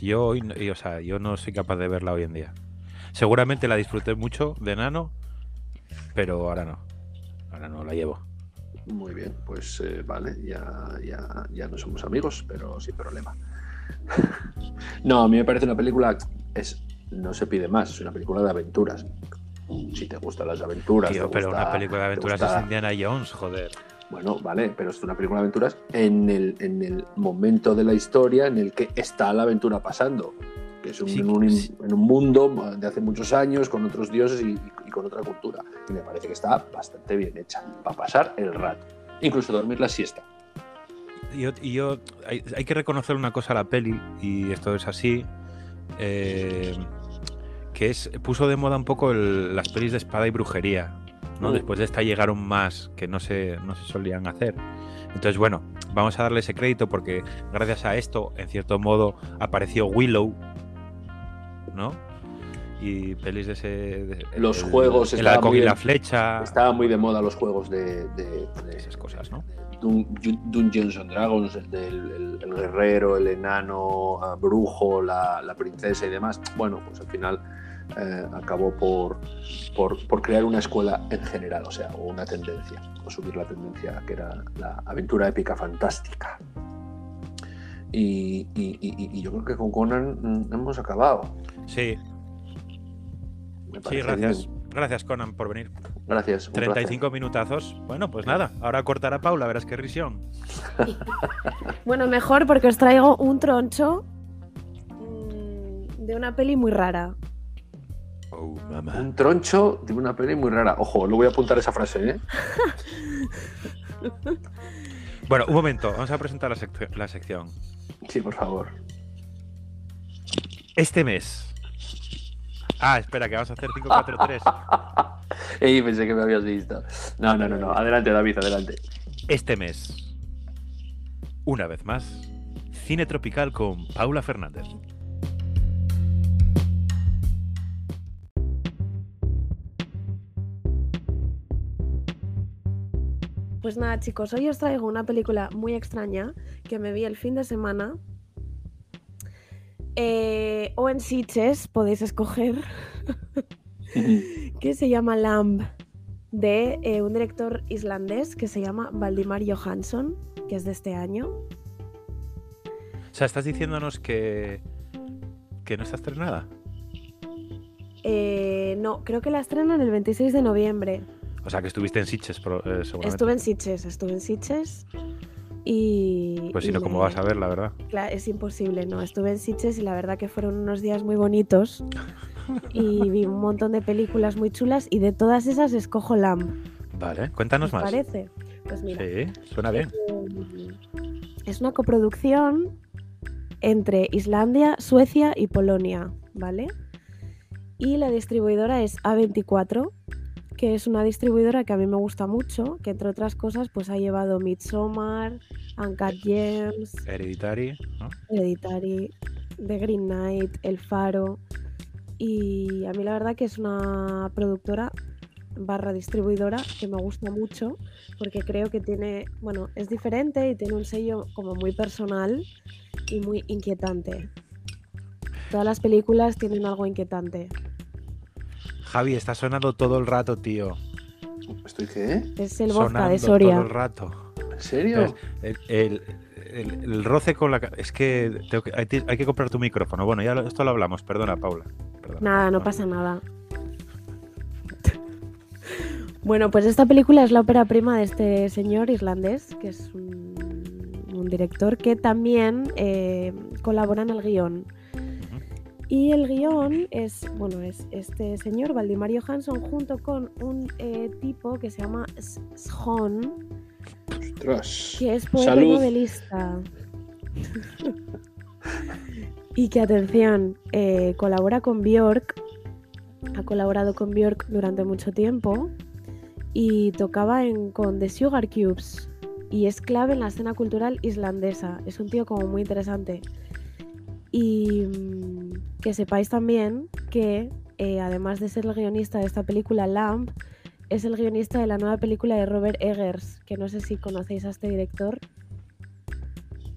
yo, y, o sea, yo no soy capaz de verla hoy en día. Seguramente la disfruté mucho de nano, pero ahora no. Ahora no la llevo. Muy bien, pues eh, vale, ya, ya, ya no somos amigos, pero sin problema. [laughs] no, a mí me parece una película, es, no se pide más, es una película de aventuras. Si te gustan las aventuras, Tío, pero gusta- una película de aventuras gusta- es Indiana Jones, joder. Bueno, vale, pero es una película de aventuras en el, en el momento de la historia en el que está la aventura pasando. Que es un- Sí, en, un, sí. en un mundo de hace muchos años, con otros dioses y, y con otra cultura. Y me parece que está bastante bien hecha para pasar el rato. Incluso dormir la siesta. Y yo, y yo- hay, hay que reconocer una cosa a la peli, y esto es así, eh, que es puso de moda un poco el- las pelis de espada y brujería. ¿no? Mm. Después de esta llegaron más que no se, no se solían hacer. Entonces, bueno, vamos a darle ese crédito porque gracias a esto, en cierto modo, apareció Willow, ¿no? Y pelis de ese... de- Los el- juegos El halcón muy y de- la flecha... Estaban muy de moda los juegos de, de- de- Esas cosas, ¿no? Dun- Dungeons and Dragons, el, el- el guerrero, el enano, ah, brujo, la, la princesa y demás. Bueno, pues al final eh, acabó por, por, por crear una escuela en general, o sea, o una tendencia, o subir la tendencia que era la aventura épica fantástica. Y, y- y- y yo creo que con Conan mm, hemos acabado. Sí, sí, gracias. bien. Gracias, Conan, por venir. Gracias. un placer. 35 minutazos. Bueno, pues nada, ahora cortará Paula, verás qué risión. [laughs] Bueno, mejor porque os traigo un troncho mm, de una peli muy rara. Oh, mamá. Un troncho de una peli muy rara. Ojo, lo voy a apuntar esa frase, ¿eh? [laughs] Bueno, un momento, vamos a presentar la, sec- la sección. Sí, por favor. Este mes. Ah, espera, que vamos a hacer 543. [laughs] Ey, pensé que me habías visto. No, no, no, no. Adelante, David, adelante. Este mes, una vez más, cine tropical con Paula Fernández. Pues nada, chicos, hoy os traigo una película muy extraña que me vi el fin de semana. Eh, o en Sitges, podéis escoger, [laughs] que se llama Lamb, de eh, un director islandés que se llama Valdimar Johansson, que es de este año. O sea, estás diciéndonos que, que no está estrenada. Eh, no, creo que la estrenan el 26 de noviembre. O sea, que estuviste en Sitges, pro- eh, seguramente. Estuve en Sitges, estuve en Sitges y... Pues si no, ¿cómo vas a ver, la verdad? Claro, es imposible, no. Estuve en Sitges y la verdad que fueron unos días muy bonitos. [laughs] Y vi un montón de películas muy chulas y de todas esas escojo Lamb. Vale, ¿Os cuéntanos más. parece? Pues mira, Sí, suena bien. eh, es una coproducción entre Islandia, Suecia y Polonia, ¿vale? Y la distribuidora es A24, que es una distribuidora que a mí me gusta mucho, que entre otras cosas pues ha llevado Midsommar, Uncut Gems, Hereditary, ¿no? Hereditary, The Green Knight, El Faro. Y a mí la verdad que es una productora barra distribuidora que me gusta mucho porque creo que tiene, bueno, es diferente y tiene un sello como muy personal y muy inquietante. Todas las películas tienen algo inquietante. Javi, está sonando todo el rato, tío. ¿Estoy qué? Es el vodka de Sonando Soria. Todo el rato. ¿En serio? El, el- el- el roce con la... Es que, tengo que- hay, que comprar tu micrófono. Bueno, ya lo- esto lo hablamos. Perdona, Paula. Perdona. Nada, no pasa nada. [laughs] Bueno, pues esta película es la ópera prima de este señor irlandés, que es un, un director que también eh, colabora en el guion. Y el guion es, bueno, es este señor, Valdimar Johansson, junto con un eh, tipo que se llama S- Shon, Ostras. que es poeta Salud. novelista. y que, atención, eh, colabora con Björk, ha colaborado con Björk durante mucho tiempo y tocaba en, con The Sugar Cubes y es clave en la escena cultural islandesa. Es un tío como muy interesante. Y mm, que sepáis también que, eh, además de ser el guionista de esta película, Lamb, es el guionista de la nueva película de Robert Eggers, que no sé si conocéis a este director.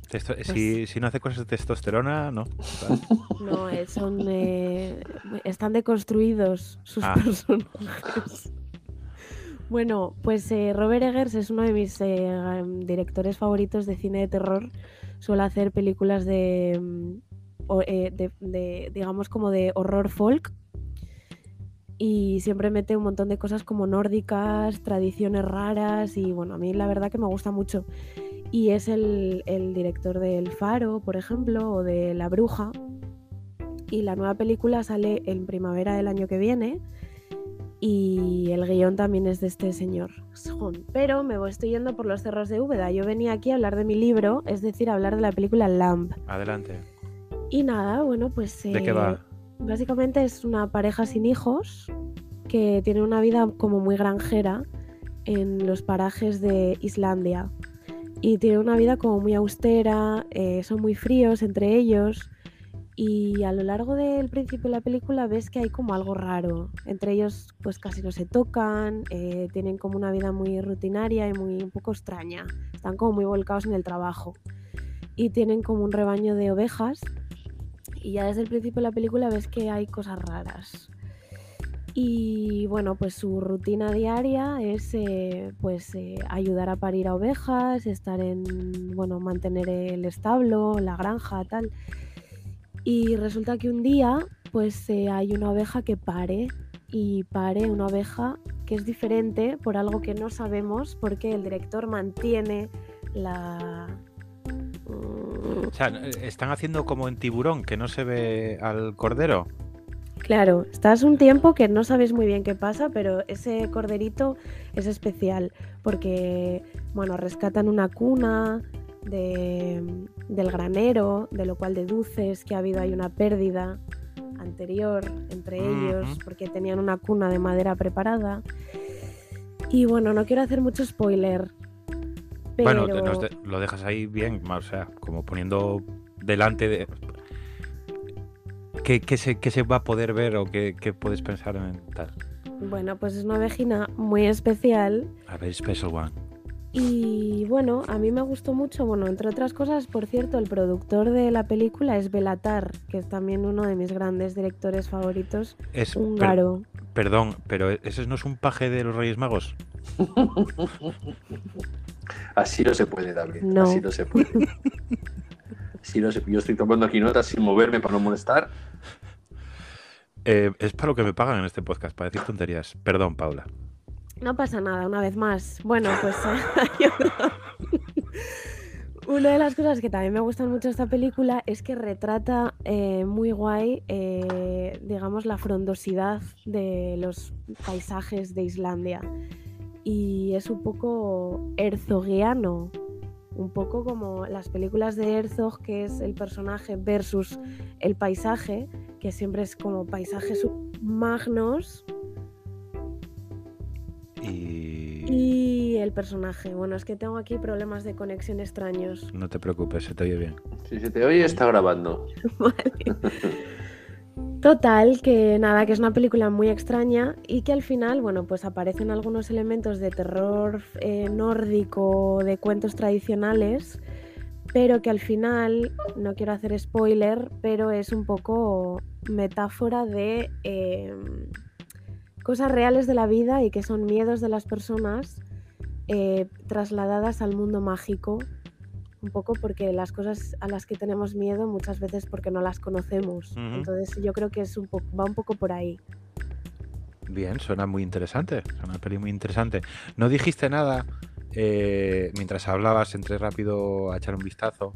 Testo- Pues si, si no hace cosas de testosterona, no. [laughs] No, son, eh, están deconstruidos sus Ah. personajes. Bueno, pues eh, Robert Eggers es uno de mis eh, directores favoritos de cine de terror. Suele hacer películas de, mm, eh, de- digamos, como de horror folk. y siempre mete un montón de cosas como nórdicas, tradiciones raras y bueno, a mí la verdad que me gusta mucho. Y es el, el director de El Faro, por ejemplo, o de La Bruja. Y la nueva película sale en primavera del año que viene y el guion también es de este señor. Pero me voy- estoy yendo por los cerros de Úbeda. Yo venía aquí a hablar de mi libro, es decir, a hablar de la película Lamb. Adelante. Y nada, bueno, pues... ¿De qué eh, va? Básicamente es una pareja sin hijos que tiene una vida como muy granjera en los parajes de Islandia. Y tiene una vida como muy austera, eh, son muy fríos entre ellos. Y a lo largo del principio de la película ves que hay como algo raro. Entre ellos pues casi no se tocan, eh, tienen como una vida muy rutinaria y muy un poco extraña. Están como muy volcados en el trabajo. Y tienen como un rebaño de ovejas y ya desde el principio de la película ves que hay cosas raras. Y bueno, pues su rutina diaria es eh, pues eh, ayudar a parir a ovejas, estar en, bueno, mantener el establo, la granja, tal. Y resulta que un día pues eh, hay una oveja que pare y pare una oveja que es diferente por algo que no sabemos porque el director mantiene la... O sea, están haciendo como en tiburón, que no se ve al cordero. Claro, estás un tiempo que no sabes muy bien qué pasa, pero ese corderito es especial porque, bueno, rescatan una cuna de- del granero, de lo cual deduces que ha habido ahí una pérdida anterior entre ellos porque tenían una cuna de madera preparada. Y bueno, no quiero hacer mucho spoiler. Pero... Bueno, nos de- lo dejas ahí bien, o sea, como poniendo delante de... ¿Qué, qué se, qué se va a poder ver o qué, qué puedes pensar en tal? Bueno, pues es una ovejina muy especial A ver, Special One. Y bueno, a mí me gustó mucho, bueno, entre otras cosas, por cierto, el productor de la película es Belatar, que es también uno de mis grandes directores favoritos, Es, per- húngaro. perdón, pero ¿ese no es un paje de los Reyes Magos? [laughs] Así no se puede, David. No. Así no se puede. Así no se Yo estoy tomando aquí notas sin moverme para no molestar. Eh, es para lo que me pagan en este podcast, para decir tonterías. Perdón, Paula. No pasa nada, una vez más. Bueno, pues [laughs] hay otra- una de las cosas que también me gustan mucho de esta película es que retrata eh, muy guay, eh, digamos, la frondosidad de los paisajes de Islandia. Y es un poco herzogiano, un poco como las películas de Herzog, que es el personaje versus el paisaje, que siempre es como paisajes magnos Y... Y el personaje. Bueno, es que tengo aquí problemas de conexión extraños. No te preocupes, se te oye bien. Si se te oye, está grabando. [laughs] Vale. Total, que nada, que es una película muy extraña y que al final, bueno, pues aparecen algunos elementos de terror eh, nórdico, de cuentos tradicionales, pero que al final, no quiero hacer spoiler, pero es un poco metáfora de eh, cosas reales de la vida y que son miedos de las personas eh, trasladadas al mundo mágico un poco porque las cosas a las que tenemos miedo muchas veces porque no las conocemos. Ujú. Entonces yo creo que es un va un poco por ahí. Bien, suena muy interesante. Suena una peli muy interesante. No dijiste nada eh, mientras hablabas, entré rápido a echar un vistazo.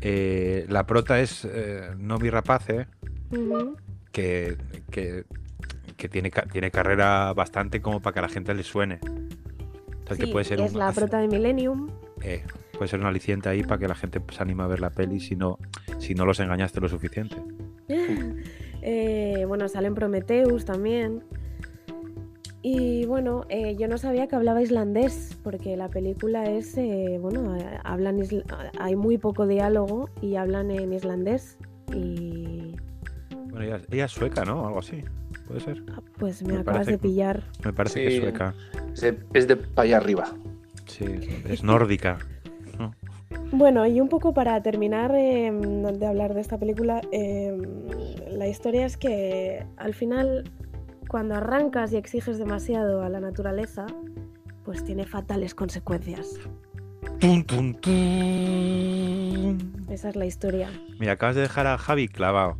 Eh, la prota es eh, Nomi Rapace, Ujú. que, que, que tiene, tiene carrera bastante como para que a la gente le suene. O sea, que Sí, puede ser es un, la prota de Millennium. eh, puede ser un aliciente ahí para que la gente se anime a ver la peli si no, si no los engañaste lo suficiente. [laughs] Eh, bueno, sale en Prometheus también. Y bueno, eh, yo no sabía que hablaba islandés, porque la película es, eh, bueno, hablan isla- hay muy poco diálogo y hablan en islandés. Y Bueno, ella, ella es sueca, ¿no? Algo así. Puede ser. ah, pues me, Me acabas parece de que- pillar. Me parece que es sueca. Es- Es de para allá arriba. Sí, es nórdica. Bueno, y un poco para terminar eh, de hablar de esta película, eh, la historia es que al final, cuando arrancas y exiges demasiado a la naturaleza, pues tiene fatales consecuencias. Tun, tun, tun. Esa es la historia. Mira, acabas de dejar a Javi clavado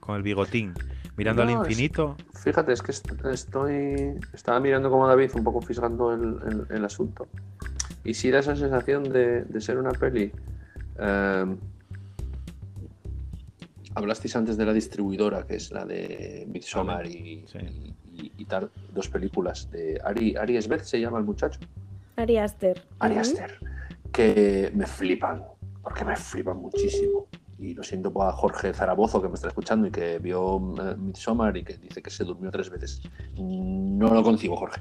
con el bigotín. Mirando No, al es- infinito. Fíjate, es que est- estoy. Estaba mirando como David, un poco fisgando el, el- el asunto. Y sí da esa sensación de, de ser una peli. eh, hablasteis antes de la distribuidora, que es la de Midsommar y, Sí. y- y- y tal. Dos películas de Ari, Ari Esbeth se llama el muchacho. Ari Aster. Ari. Aster. Que me flipan. Porque me flipan muchísimo. Y lo siento para Jorge Zarabozo que me está escuchando y que vio eh, Midsommar y que dice que se durmió tres veces. No lo concibo, Jorge.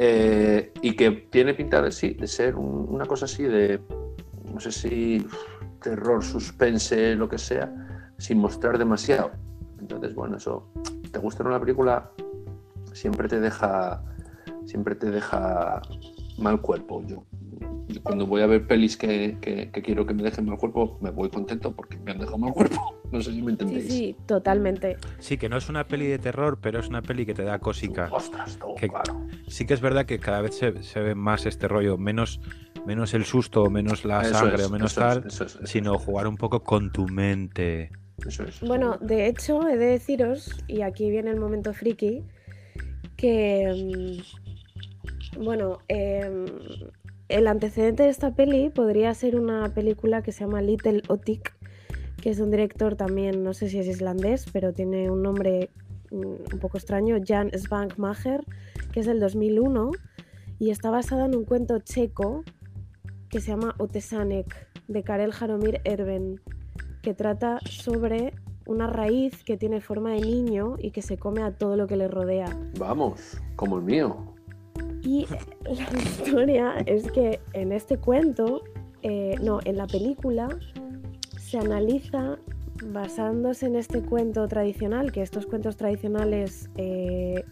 Eh, y que tiene pinta de, sí, de ser un- una cosa así de, no sé si terror, suspense, lo que sea, sin mostrar demasiado. Entonces, bueno, eso, te gusta una película, siempre te deja, siempre te deja mal cuerpo. Yo cuando voy a ver pelis que, que- que quiero que me dejen mal cuerpo, me voy contento porque me han dejado mal cuerpo. [laughs] No sé si me entendéis. sí, totalmente. Sí, que no es una peli de terror, pero es una peli que te da cosica. Ostras, todo, Que- claro. Sí que es verdad que cada vez se, se ve más este rollo, menos, menos el susto, menos la Eso sangre es, o menos eso es, tal, eso es, eso es, sino jugar un poco con tu mente. eso es. Bueno, de hecho, he de deciros, y aquí viene el momento friki, que, mm, bueno, em, el antecedente de esta peli podría ser una película que se llama Little Otik, que es un director también, no sé si es islandés, pero tiene un nombre mm, un poco extraño, Jan Svankmajer, que es del 2001, y está basada en un cuento checo que se llama Otesanek, de Karel Jaromir Erben, que trata sobre una raíz que tiene forma de niño y que se come a todo lo que le rodea. Vamos, como el mío. Y la [laughs] historia es que en este cuento, eh, no, en la película, se analiza basándose en este cuento tradicional, que estos cuentos tradicionales, eh,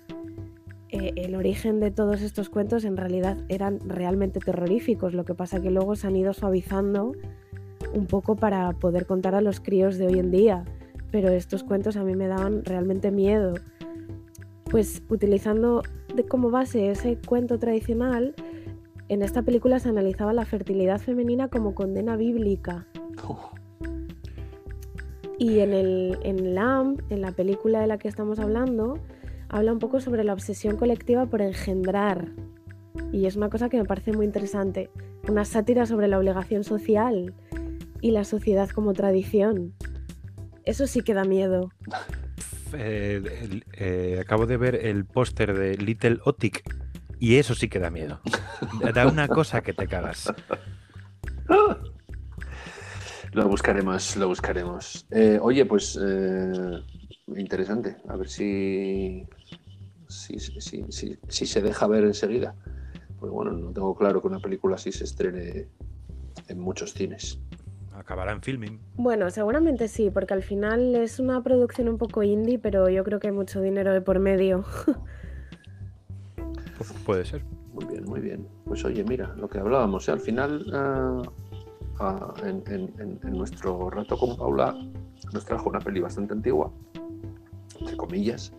eh, el origen de todos estos cuentos en realidad eran realmente terroríficos, lo que pasa que luego se han ido suavizando un poco para poder contar a los críos de hoy en día, pero estos cuentos a mí me daban realmente miedo. Pues utilizando de como base ese cuento tradicional, en esta película se analizaba la fertilidad femenina como condena bíblica. Y en el en Lamb, en la película de la que estamos hablando, habla un poco sobre la obsesión colectiva por engendrar. Y es una cosa que me parece muy interesante. Una sátira sobre la obligación social y la sociedad como tradición. Eso sí que da miedo. [laughs] Eh, eh, acabo de ver el póster de Little Otik y eso sí que da miedo. Da una cosa que te cagas. Lo buscaremos, lo buscaremos. Eh, oye, pues interesante. A ver si, si- si se deja ver enseguida. Pues bueno, no tengo claro que una película así se estrene en muchos cines. Acabará en filming. Bueno, seguramente sí, porque al final es una producción un poco indie, pero yo creo que hay mucho dinero de por medio. [laughs] Pues puede ser. Muy bien, muy bien. Pues oye, mira, lo que hablábamos, ¿eh? al final, ah, ah, en, en- en- en nuestro rato con Paula, nos trajo una peli bastante antigua, entre comillas,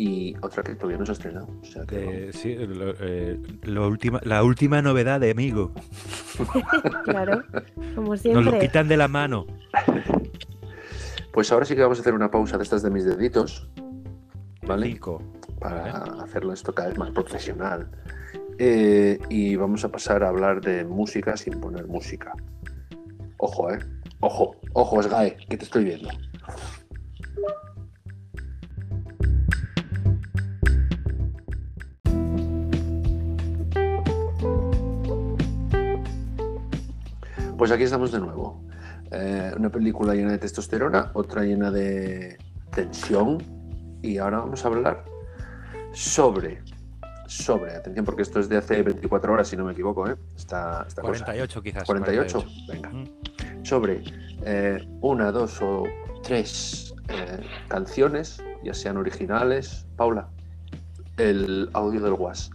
y otra que todavía no se ha estrenado. O sea que Eh, sí, lo- eh, lo última, la última novedad de amigo. [laughs] claro, como Nos lo siempre. quitan de la mano. Pues ahora sí que vamos a hacer una pausa de estas de mis deditos, ¿vale? Cinco. Para hacerlo esto cada vez más profesional. Eh, y vamos a pasar a hablar de música sin poner música. Ojo, ¿eh? Ojo, ojo, Sgae, que te estoy viendo. Pues aquí estamos de nuevo. Eh, una película llena de testosterona, otra llena de tensión. Y ahora vamos a hablar sobre, sobre, atención, porque esto es de hace 24 horas, si no me equivoco, ¿eh? Esta, esta cosa. 48 quizás. 48, venga. Mm. Sobre eh, una, dos o tres eh, canciones, ya sean originales. Paula, el audio del WAS.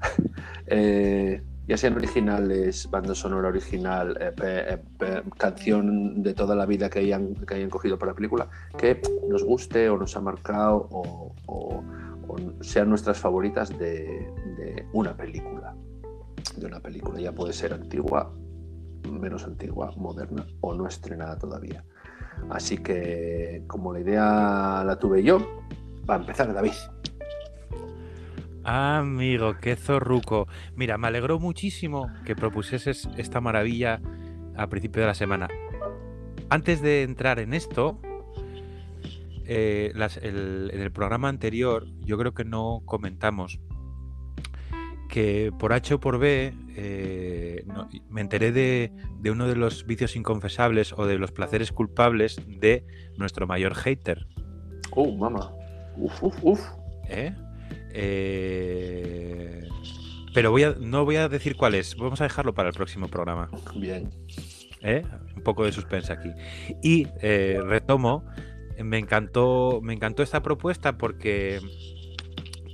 [laughs] Eh, ya sean originales, banda sonora original, eh, eh, canción de toda la vida que hayan, que hayan cogido para la película, que nos guste o nos ha marcado o sean nuestras favoritas de, de una película. De una película, ya puede ser antigua, menos antigua, moderna o no estrenada todavía. Así que, como la idea la tuve yo, va a empezar David. Amigo, qué zorruco. Mira, me alegró muchísimo que propusieses esta maravilla a principio de la semana. Antes de entrar en esto, eh, las- el- en el programa anterior yo creo que no comentamos que por H o por B eh, no- me enteré de, de uno de los vicios inconfesables o de los placeres culpables de nuestro mayor hater. Oh, mamá. Uf, uf, uf. ¿eh? Eh, Pero voy a, no voy a decir cuál es. Vamos a dejarlo para el próximo programa. Bien. ¿eh? Un poco de suspense aquí. Y eh, retomo. Me encantó, me encantó esta propuesta porque,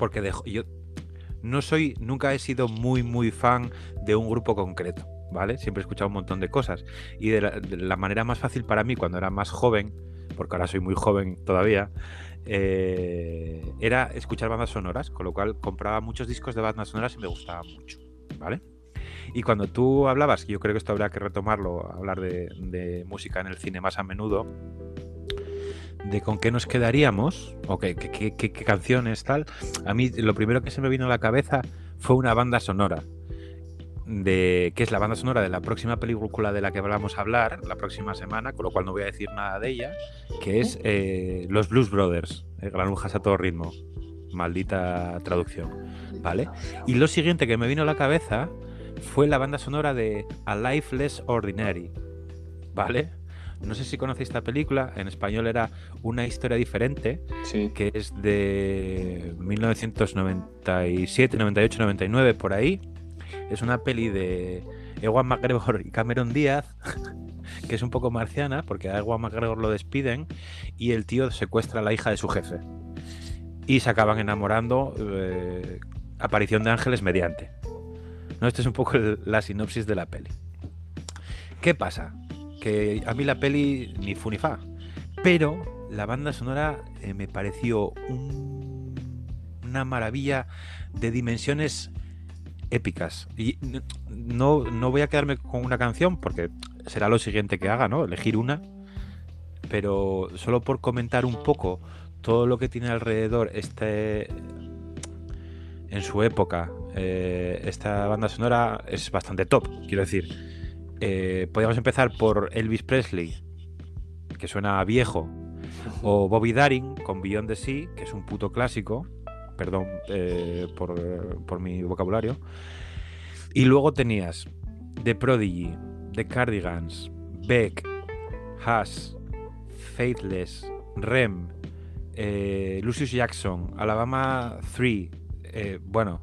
porque dejo- yo no soy, nunca he sido muy, muy fan de un grupo concreto, ¿vale? Siempre he escuchado un montón de cosas. Y de la, de la manera más fácil para mí, cuando era más joven, porque ahora soy muy joven todavía, eh, era escuchar bandas sonoras, con lo cual compraba muchos discos de bandas sonoras y me gustaba mucho, ¿vale? Y cuando tú hablabas, yo creo que esto habría que retomarlo, hablar de, música en el cine más a menudo, de con qué nos quedaríamos, o qué- qué canciones, tal, a mí lo primero que se me vino a la cabeza fue una banda sonora, de que es la banda sonora de la próxima película de la que vamos a hablar la próxima semana, con lo cual no voy a decir nada de ella, que es eh, Los Blues Brothers, eh, Granujas a todo ritmo. Maldita traducción. ¿Vale? Y lo siguiente que me vino a la cabeza fue la banda sonora de A Life Less Ordinary. ¿Vale? No sé si conocéis esta película, en español era Una historia diferente, Sí. que es de 1997, 98, 99, por ahí. Es una peli de Ewan McGregor y Cameron Díaz, [laughs] que es un poco marciana, porque a Ewan McGregor lo despiden y el tío secuestra a la hija de su jefe. Y se acaban enamorando, eh, aparición de ángeles mediante. ¿No? Esta es un poco la sinopsis de la peli. ¿Qué pasa? Que a mí la peli ni fu ni fa. Pero la banda sonora eh, me pareció un- una maravilla de dimensiones épicas. Y no, no voy a quedarme con una canción porque será lo siguiente que haga, ¿no? Elegir una. Pero solo por comentar un poco todo lo que tiene alrededor este en su época eh, esta banda sonora es bastante top quiero decir eh, podríamos empezar por Elvis Presley que suena viejo o Bobby Darin con Beyond the Sea que es un puto clásico perdón eh, por, por mi vocabulario y luego tenías The Prodigy The Cardigans Beck Haas Faithless Rem eh, Lucius Jackson, Alabama 3, eh, bueno,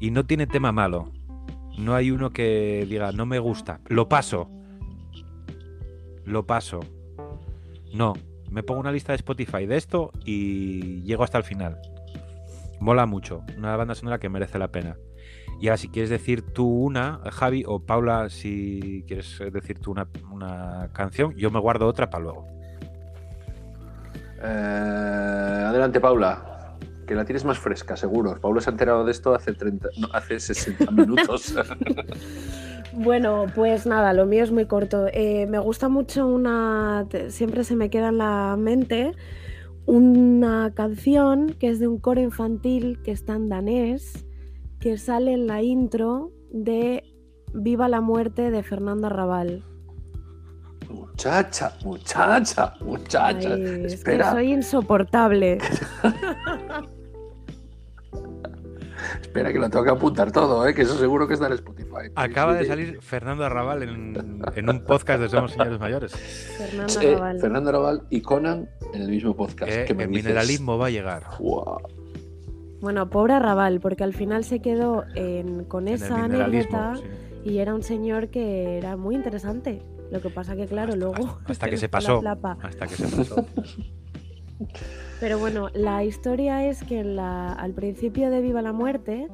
y no tiene tema malo. No hay uno que diga, no me gusta, lo paso. Lo paso. No, me pongo una lista de Spotify de esto y llego hasta el final. Mola mucho, una banda sonora que merece la pena. Y ahora, si quieres decir tú una, Javi, o Paula, si quieres decir tú una, una canción, yo me guardo otra para luego. Eh, adelante, Paula. Que la tienes más fresca, seguro. Paula se ha enterado de esto hace 30, no, hace 60 [laughs] minutos. Bueno, pues nada, lo mío es muy corto. Eh, me gusta mucho una, siempre se me queda en la mente una canción que es de un coro infantil que está en danés, que sale en la intro de Viva la muerte de Fernando Arrabal. muchacha, muchacha, muchacha. Ay, es que espera, soy insoportable. [laughs] espera que lo tengo que apuntar todo, ¿eh? que eso seguro que está en Spotify. Acaba de Sí, salir Fernando Arrabal en, en un podcast de Somos Señores Mayores. Fernando eh, Arrabal. Fernando Arrabal y Conan en el mismo podcast. Eh, que me el dices, mineralismo va a llegar. "Guau". Bueno, pobre Arrabal, porque al final se quedó en- con En esa anécdota sí. y era un señor que era muy interesante. Lo que pasa que, claro, luego. [laughs] Hasta que se pasó. Hasta que se pasó. Pero bueno, la historia es que en la- al principio de Viva la Muerte,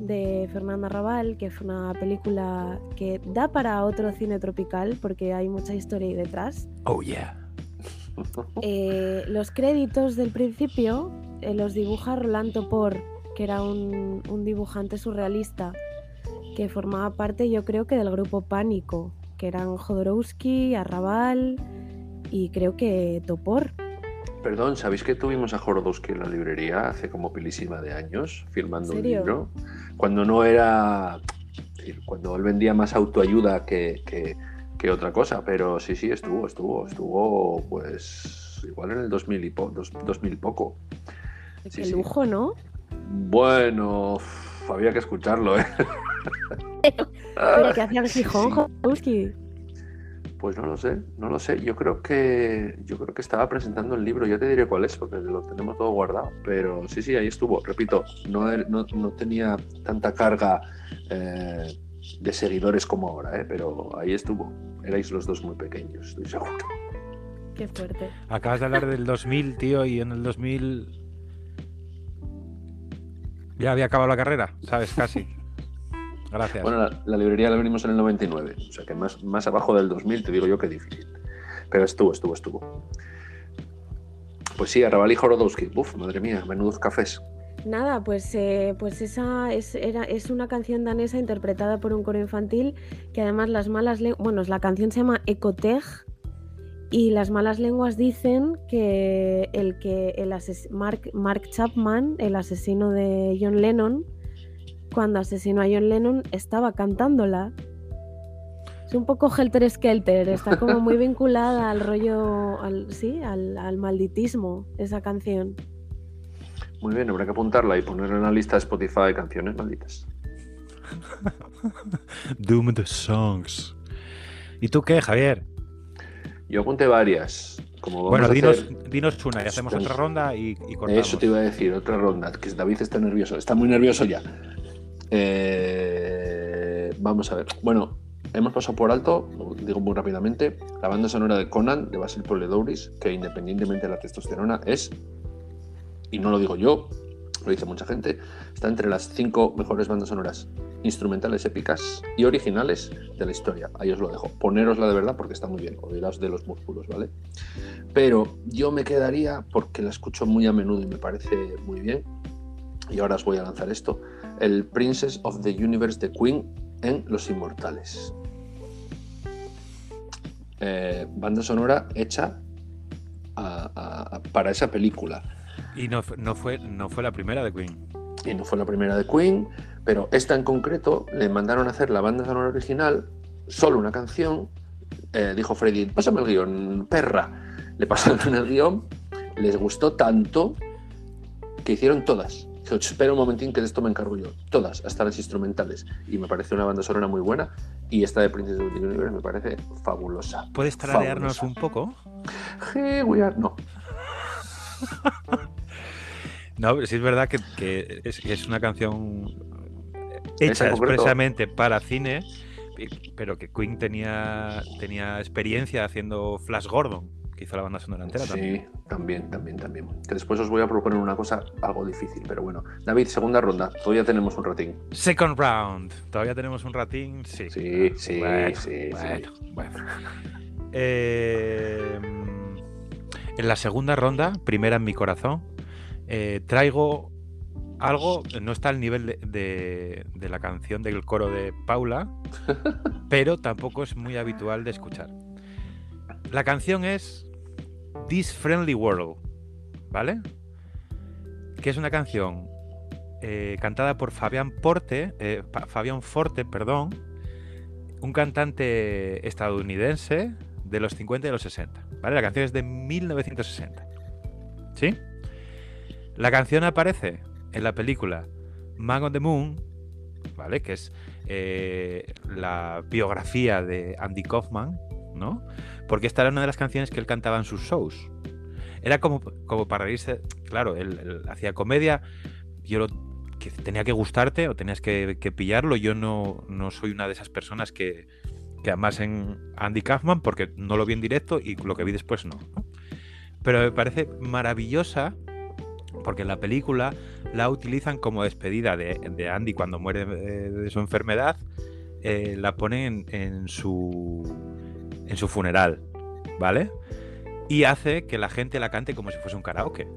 de Fernanda Arrabal, que fue una película que da para otro cine tropical, porque hay mucha historia ahí detrás. Oh, yeah. [laughs] Eh, los créditos del principio eh, los dibuja Roland Topor, que era un, un dibujante surrealista que formaba parte, yo creo que del grupo Pánico, que eran Jodorowsky, Arrabal y creo que topor. Perdón, ¿sabéis que tuvimos a Jorodowski en la librería hace como pilísima de años, firmando un libro? Cuando no era. Cuando él vendía más autoayuda que, que- que otra cosa, pero sí, sí, estuvo, estuvo, estuvo, pues. Igual en el 2000 y po- dos- 2000 poco. Qué sí. lujo, ¿no? Bueno, había que escucharlo, ¿eh? [laughs] Pero que hacía Sí, Gijón, sí. Pues no lo sé, no lo sé. Yo creo que yo creo que estaba presentando el libro. Ya te diré cuál es, porque lo tenemos todo guardado. Pero sí, sí, ahí estuvo. Repito, no, er- no, no tenía tanta carga eh, de seguidores como ahora, ¿eh? pero ahí estuvo. Erais los dos muy pequeños, estoy seguro. Qué fuerte. Acabas de hablar del 2000, tío, y en el 2000 ya había acabado la carrera, ¿sabes? Casi. Gracias. Bueno, la, la librería la abrimos en el 99, o sea que más, más abajo del 2000 te digo yo que difícil. Pero estuvo, estuvo, estuvo. Pues sí, Arrabal y Jorodowski. Uf, madre mía, menudos cafés. Nada, pues, eh, pues esa es, era, es una canción danesa interpretada por un coro infantil que además las malas lenguas, bueno, la canción se llama Ecoteg y las malas lenguas dicen que el que el ases- Mark, Mark Chapman, el asesino de John Lennon, cuando asesinó a John Lennon estaba cantándola. Es un poco helter skelter, está como muy [laughs] vinculada al rollo, al, sí, al, al malditismo, esa canción. Muy bien, habrá que apuntarla y ponerla en la lista de Spotify de canciones malditas. [laughs] Doomed Songs. ¿Y tú qué, Javier? Yo apunté varias. Como vamos Bueno, a dinos, hacer- dinos una y hacemos Pues, otra ronda y, y cortamos. Eso te iba a decir, otra ronda, que David está nervioso, está muy nervioso ya. Eh, vamos a ver. Bueno, hemos pasado por alto, digo muy rápidamente, la banda sonora de Conan, de Basil Poledouris, que independientemente de la testosterona es, y no lo digo yo, lo dice mucha gente, está entre las cinco mejores bandas sonoras instrumentales épicas y originales de la historia. Ahí os lo dejo. Ponerosla de verdad porque está muy bien, olvidaos de los músculos, ¿vale? Pero yo me quedaría, porque la escucho muy a menudo y me parece muy bien, y ahora os voy a lanzar esto, el Princess of the Universe de Queen en Los Inmortales. Eh, banda sonora hecha a- a- a- para esa película. Y no, no, fue, no fue la primera de Queen. Y no fue la primera de Queen, pero esta en concreto le mandaron a hacer la banda sonora original, solo una canción. Eh, dijo Freddy, pásame el guion, perra. Le pasaron el guion, les gustó tanto que hicieron todas. Dijo, espera un momentín que de esto me encargo yo. Todas, hasta las instrumentales. Y me parece una banda sonora muy buena. Y esta de Princess of the Universe me parece fabulosa. ¿Puedes tradearnos Fabulosa. un poco? We are- No, [laughs] No, pero sí es verdad que, que es, es una canción Esa hecha expresamente para cine, pero que Queen tenía, tenía experiencia haciendo Flash Gordon, que hizo la banda sonora entera también. Sí, también, también, también. Que después os voy a proponer una cosa algo difícil, pero bueno. David, segunda ronda. Todavía tenemos un ratín. Second round. ¿Todavía tenemos un ratín? Sí. Sí, sí, Bueno, sí, bueno, bueno. Eh, en la segunda ronda, primera en mi corazón, eh, traigo algo, no está al nivel de, de- de la canción del coro de Paula, [laughs] pero tampoco es muy habitual de escuchar. La canción es This Friendly World, ¿vale? Que es una canción eh, cantada por Fabián Porte, eh, Fabián Forte, perdón, un cantante estadounidense de los 50 y los 60. ¿Vale? La canción es de 1960. ¿Sí? La canción aparece en la película Man on the Moon, ¿vale? Que es eh, la biografía de Andy Kaufman, Porque esta era una de las canciones que él cantaba en sus shows. Era como, como para reírse, claro, él, hacía comedia, yo lo, que tenía que gustarte o tenías que, pillarlo. Yo no, no soy una de esas personas que, que amasen a Andy Kaufman porque no lo vi en directo y lo que vi después no. Pero me parece maravillosa porque en la película la utilizan como despedida de, Andy cuando muere de, de su enfermedad. eh, la ponen en, en su en su funeral, ¿vale? Y hace que la gente la cante como si fuese un karaoke.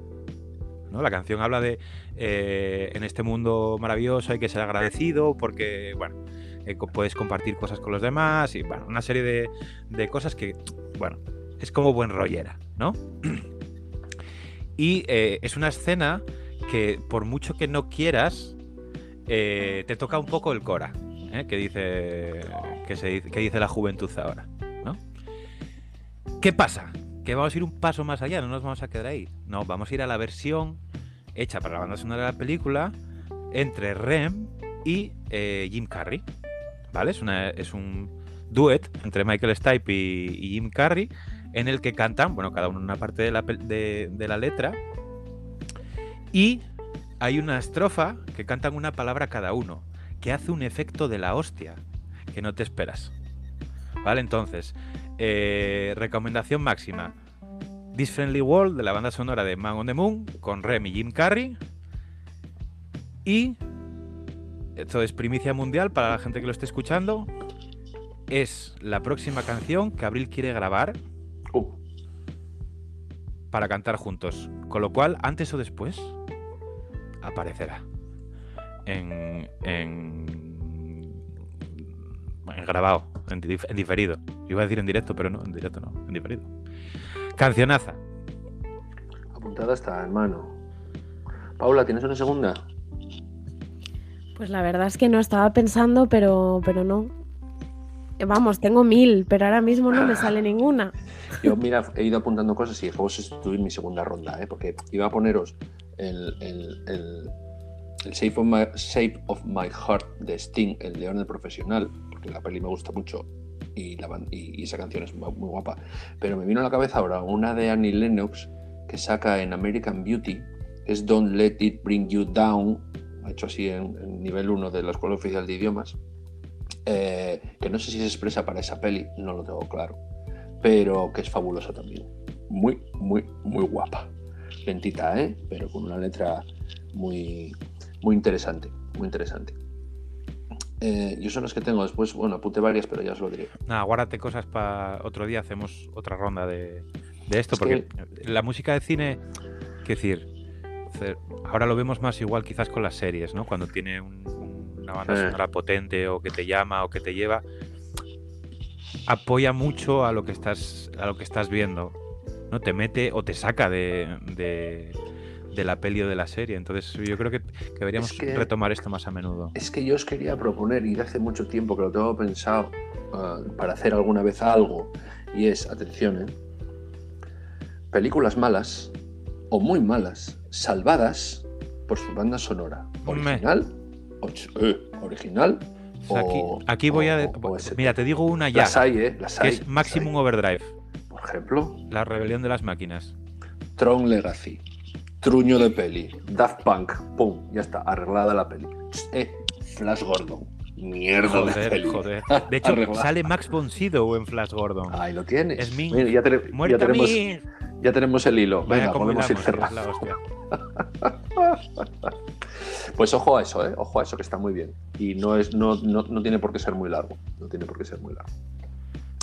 ¿no? La canción habla de eh, en este mundo maravilloso hay que ser agradecido porque, bueno, eh, puedes compartir cosas con los demás y, bueno, una serie de, cosas que, bueno, es como buen rollera, ¿no? [clears throat] y eh, es una escena que por mucho que no quieras, te toca un poco el cora, ¿eh? que, dice, que, se, que dice la juventud ahora. ¿Qué pasa? Que vamos a ir un paso más allá, no nos vamos a quedar ahí. No, vamos a ir a la versión hecha para la banda sonora de la película entre Rem y eh, Jim Carrey. ¿Vale? Es, una, es un duet entre Michael Stipe y, Jim Carrey en el que cantan, bueno, cada uno una parte de la, de la letra y hay una estrofa que cantan una palabra cada uno, que hace un efecto de la hostia que no te esperas. ¿Vale? Entonces, eh, recomendación máxima. This Friendly World de la banda sonora de Man on the Moon con Rem y Jim Carrey. Y esto es primicia mundial para la gente que lo esté escuchando. Es la próxima canción que Abril quiere grabar Uh, para cantar juntos. Con lo cual, antes o después, aparecerá. En. en. en grabado, en, dif- en diferido. Iba a decir en directo, pero no, en directo no, en diferido. Cancionaza. apuntada está en mano. Paula, ¿tienes una segunda? Pues la verdad es que no estaba pensando, pero, pero no. Eh, Vamos, tengo mil, pero ahora mismo no me sale ninguna. Yo, mira, he ido apuntando cosas y de sustituir mi segunda ronda, ¿eh? porque iba a poneros el, el, el, el Shape, of my, Shape of My Heart de Sting, el León del Profesional, la peli me gusta mucho y, esa canción es muy, guapa. Pero me vino a la cabeza ahora una de Annie Lennox que saca en American Beauty, es Don't Let It Bring You Down, hecho así en, en nivel 1 de la Escuela Oficial de Idiomas, eh, que no sé si se expresa para esa peli, no lo tengo claro pero que es fabulosa también. Muy, muy, muy guapa. Lentita, ¿eh? Pero con una letra muy, muy interesante, muy interesante. Eh, yo son las que tengo después, bueno, apunté varias, pero ya os lo diré. Nada, guárdate cosas para otro día, hacemos otra ronda de, de esto, Es porque la música de cine, qué decir, ahora lo vemos más igual quizás con las series, ¿no? Cuando tiene un- un- una banda Sí. sonora potente o que te llama o que te lleva, apoya mucho a lo que estás, a lo que estás viendo, ¿no? Te mete o te saca de, de, de la peli o de la serie. Entonces yo creo que, que deberíamos Es que- retomar esto más a menudo. Es que yo os quería proponer, y de hace mucho tiempo que lo tengo pensado ah, para hacer alguna vez algo, y es, atención, ¿eh? películas malas o muy malas, salvadas por su banda sonora. Original, o eh, original O aquí, aquí voy a... o- mira, te digo una ya, Las hay, ¿eh? Las que hay. es las Maximum hay. Overdrive. Por ejemplo, La rebelión de las máquinas. Tron Legacy, Truño de peli, Daft Punk, pum, ya está, arreglada la peli. Eh, Flash Gordon, mierda de peli. joder. De hecho, Arreglada. sale Max von Sydow en Flash Gordon. Ahí lo tienes. Es mi- Mira, ya, tene- ya ¡Muerta tenemos, ya tenemos el hilo. Vaya Venga, cómo podemos ir cerrando. [laughs] Pues ojo a eso, ¿eh? Ojo a eso que está muy bien. Y no, es, no, no, no tiene por qué ser muy largo. No tiene por qué ser muy largo.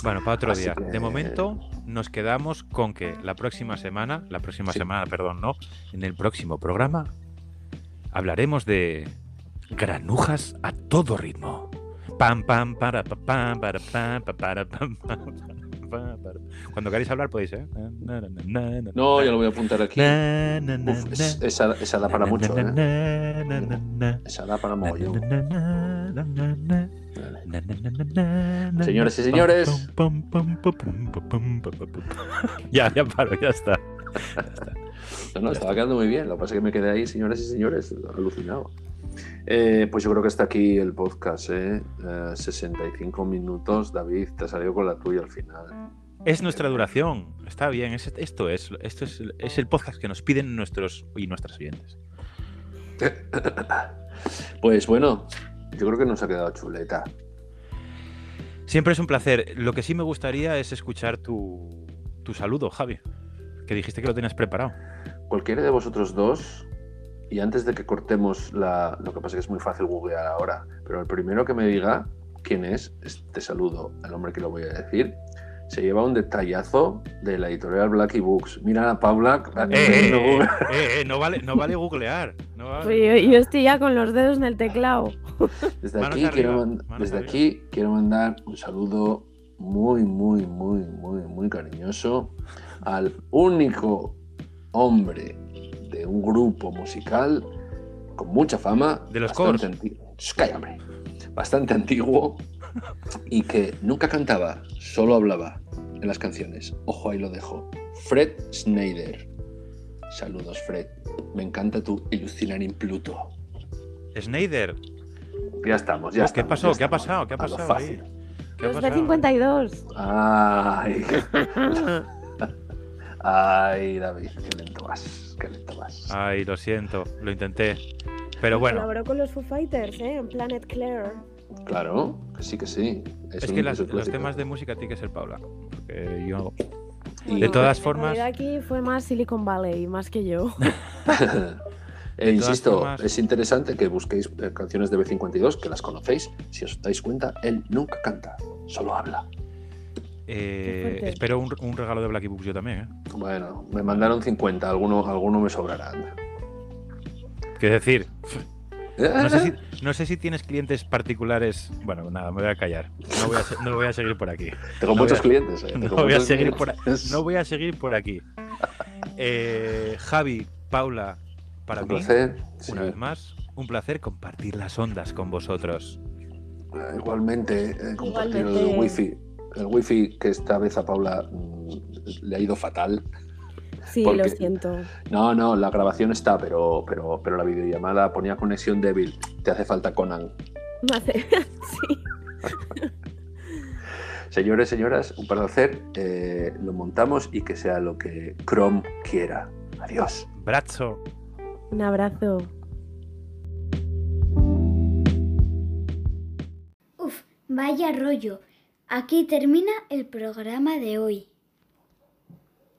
Bueno, para otro Así día. que- De momento nos quedamos con que la próxima semana, la próxima Sí. semana, perdón, no, en el próximo programa hablaremos de granujas a todo ritmo. Pam pam para pa, pam para pam pa, para pam pam para, para. Cuando queréis hablar podéis, ¿eh? No, yo lo voy a apuntar aquí. Esa, da para mucho, ¿eh? Esa da para mogollón. Señores y señores. ya, ya paro, ya está. No, no, estaba quedando muy bien. Lo que pasa es que me quedé ahí, señoras y señores, alucinado. Eh, pues yo creo que está aquí el podcast, ¿eh? Eh, 65 minutos. David, te ha salido con la tuya al final. Es nuestra duración. Está bien. es- esto es, esto es, es el podcast que nos piden nuestros y nuestras oyentes. [coughs] Pues bueno, yo creo que nos ha quedado chuleta. Siempre es un placer. Lo que sí me gustaría es escuchar tu, tu saludo, Javi. Que dijiste que lo tenías preparado. Cualquiera de vosotros dos, y antes de que cortemos la. Lo que pasa es que es muy fácil googlear ahora, pero el primero que me diga quién es, te saludo, el hombre que lo voy a decir. Se lleva un detallazo de la editorial Blacky Books. Mira a Paula. Eh, eh, no, eh, no, vale, no vale googlear. No vale. Pues yo, yo estoy ya con los dedos en el teclado. [laughs] Desde, Manos aquí, arriba, quiero, manos desde arriba. aquí quiero mandar un saludo muy, muy, muy, muy, muy cariñoso al único hombre de un grupo musical con mucha fama. De los bastante antiguo. Shh, Calla, hombre. Bastante antiguo y que nunca cantaba, solo hablaba en las canciones. Ojo, ahí lo dejo. Fred Schneider. Saludos, Fred. Me encanta tu Illusionar in Pluto. Schneider, Ya estamos, ya ¿qué estamos, pasó? ya ¿Qué ha estamos. pasado? ¿Qué ha pasado fácil. ¿Qué ha Los pasado? B52. Ay. [laughs] Ay, David, qué lento vas, vas. Ay, lo siento, lo intenté. Pero bueno, Colaboró con los Foo Fighters, ¿eh? En Planet Claire. Claro, que sí, que sí. es un- que las- los temas de música tiene que ser Paula. Porque yo. Y- De todas en formas- aquí fue más Silicon Valley, más que yo. [laughs] E insisto, formas- es interesante que busquéis eh, canciones de B52, que las conocéis. Si os dais cuenta, él nunca canta, solo habla. Eh, espero un, un regalo de Blacky Books yo también, ¿eh? Bueno, me mandaron 50, alguno, alguno me sobrará. Quiero decir, no sé, ¿Eh? si, no sé si tienes clientes particulares. Bueno, nada, me voy a callar. No voy a, no voy a seguir por aquí. Tengo no muchos clientes. eh, [laughs] No tengo voy a muchos seguir por, clientes. no voy a seguir por aquí. Eh, Javi, Paula, para Un mí, placer. sí. una vez más, un placer compartir las ondas con vosotros. Igualmente, eh, compartir el Igualmente. wifi. El wifi que esta vez a Paula mm, le ha ido fatal. Sí, Porque- lo siento. No, no, la grabación está, pero, pero, pero la videollamada ponía conexión débil. Te hace falta Conan. Me hace- [laughs] sí. Señores, señoras, un placer. eh, lo montamos y que sea lo que Chrome quiera. Adiós. Brazo. Un abrazo. Uf, vaya rollo. Aquí termina el programa de hoy.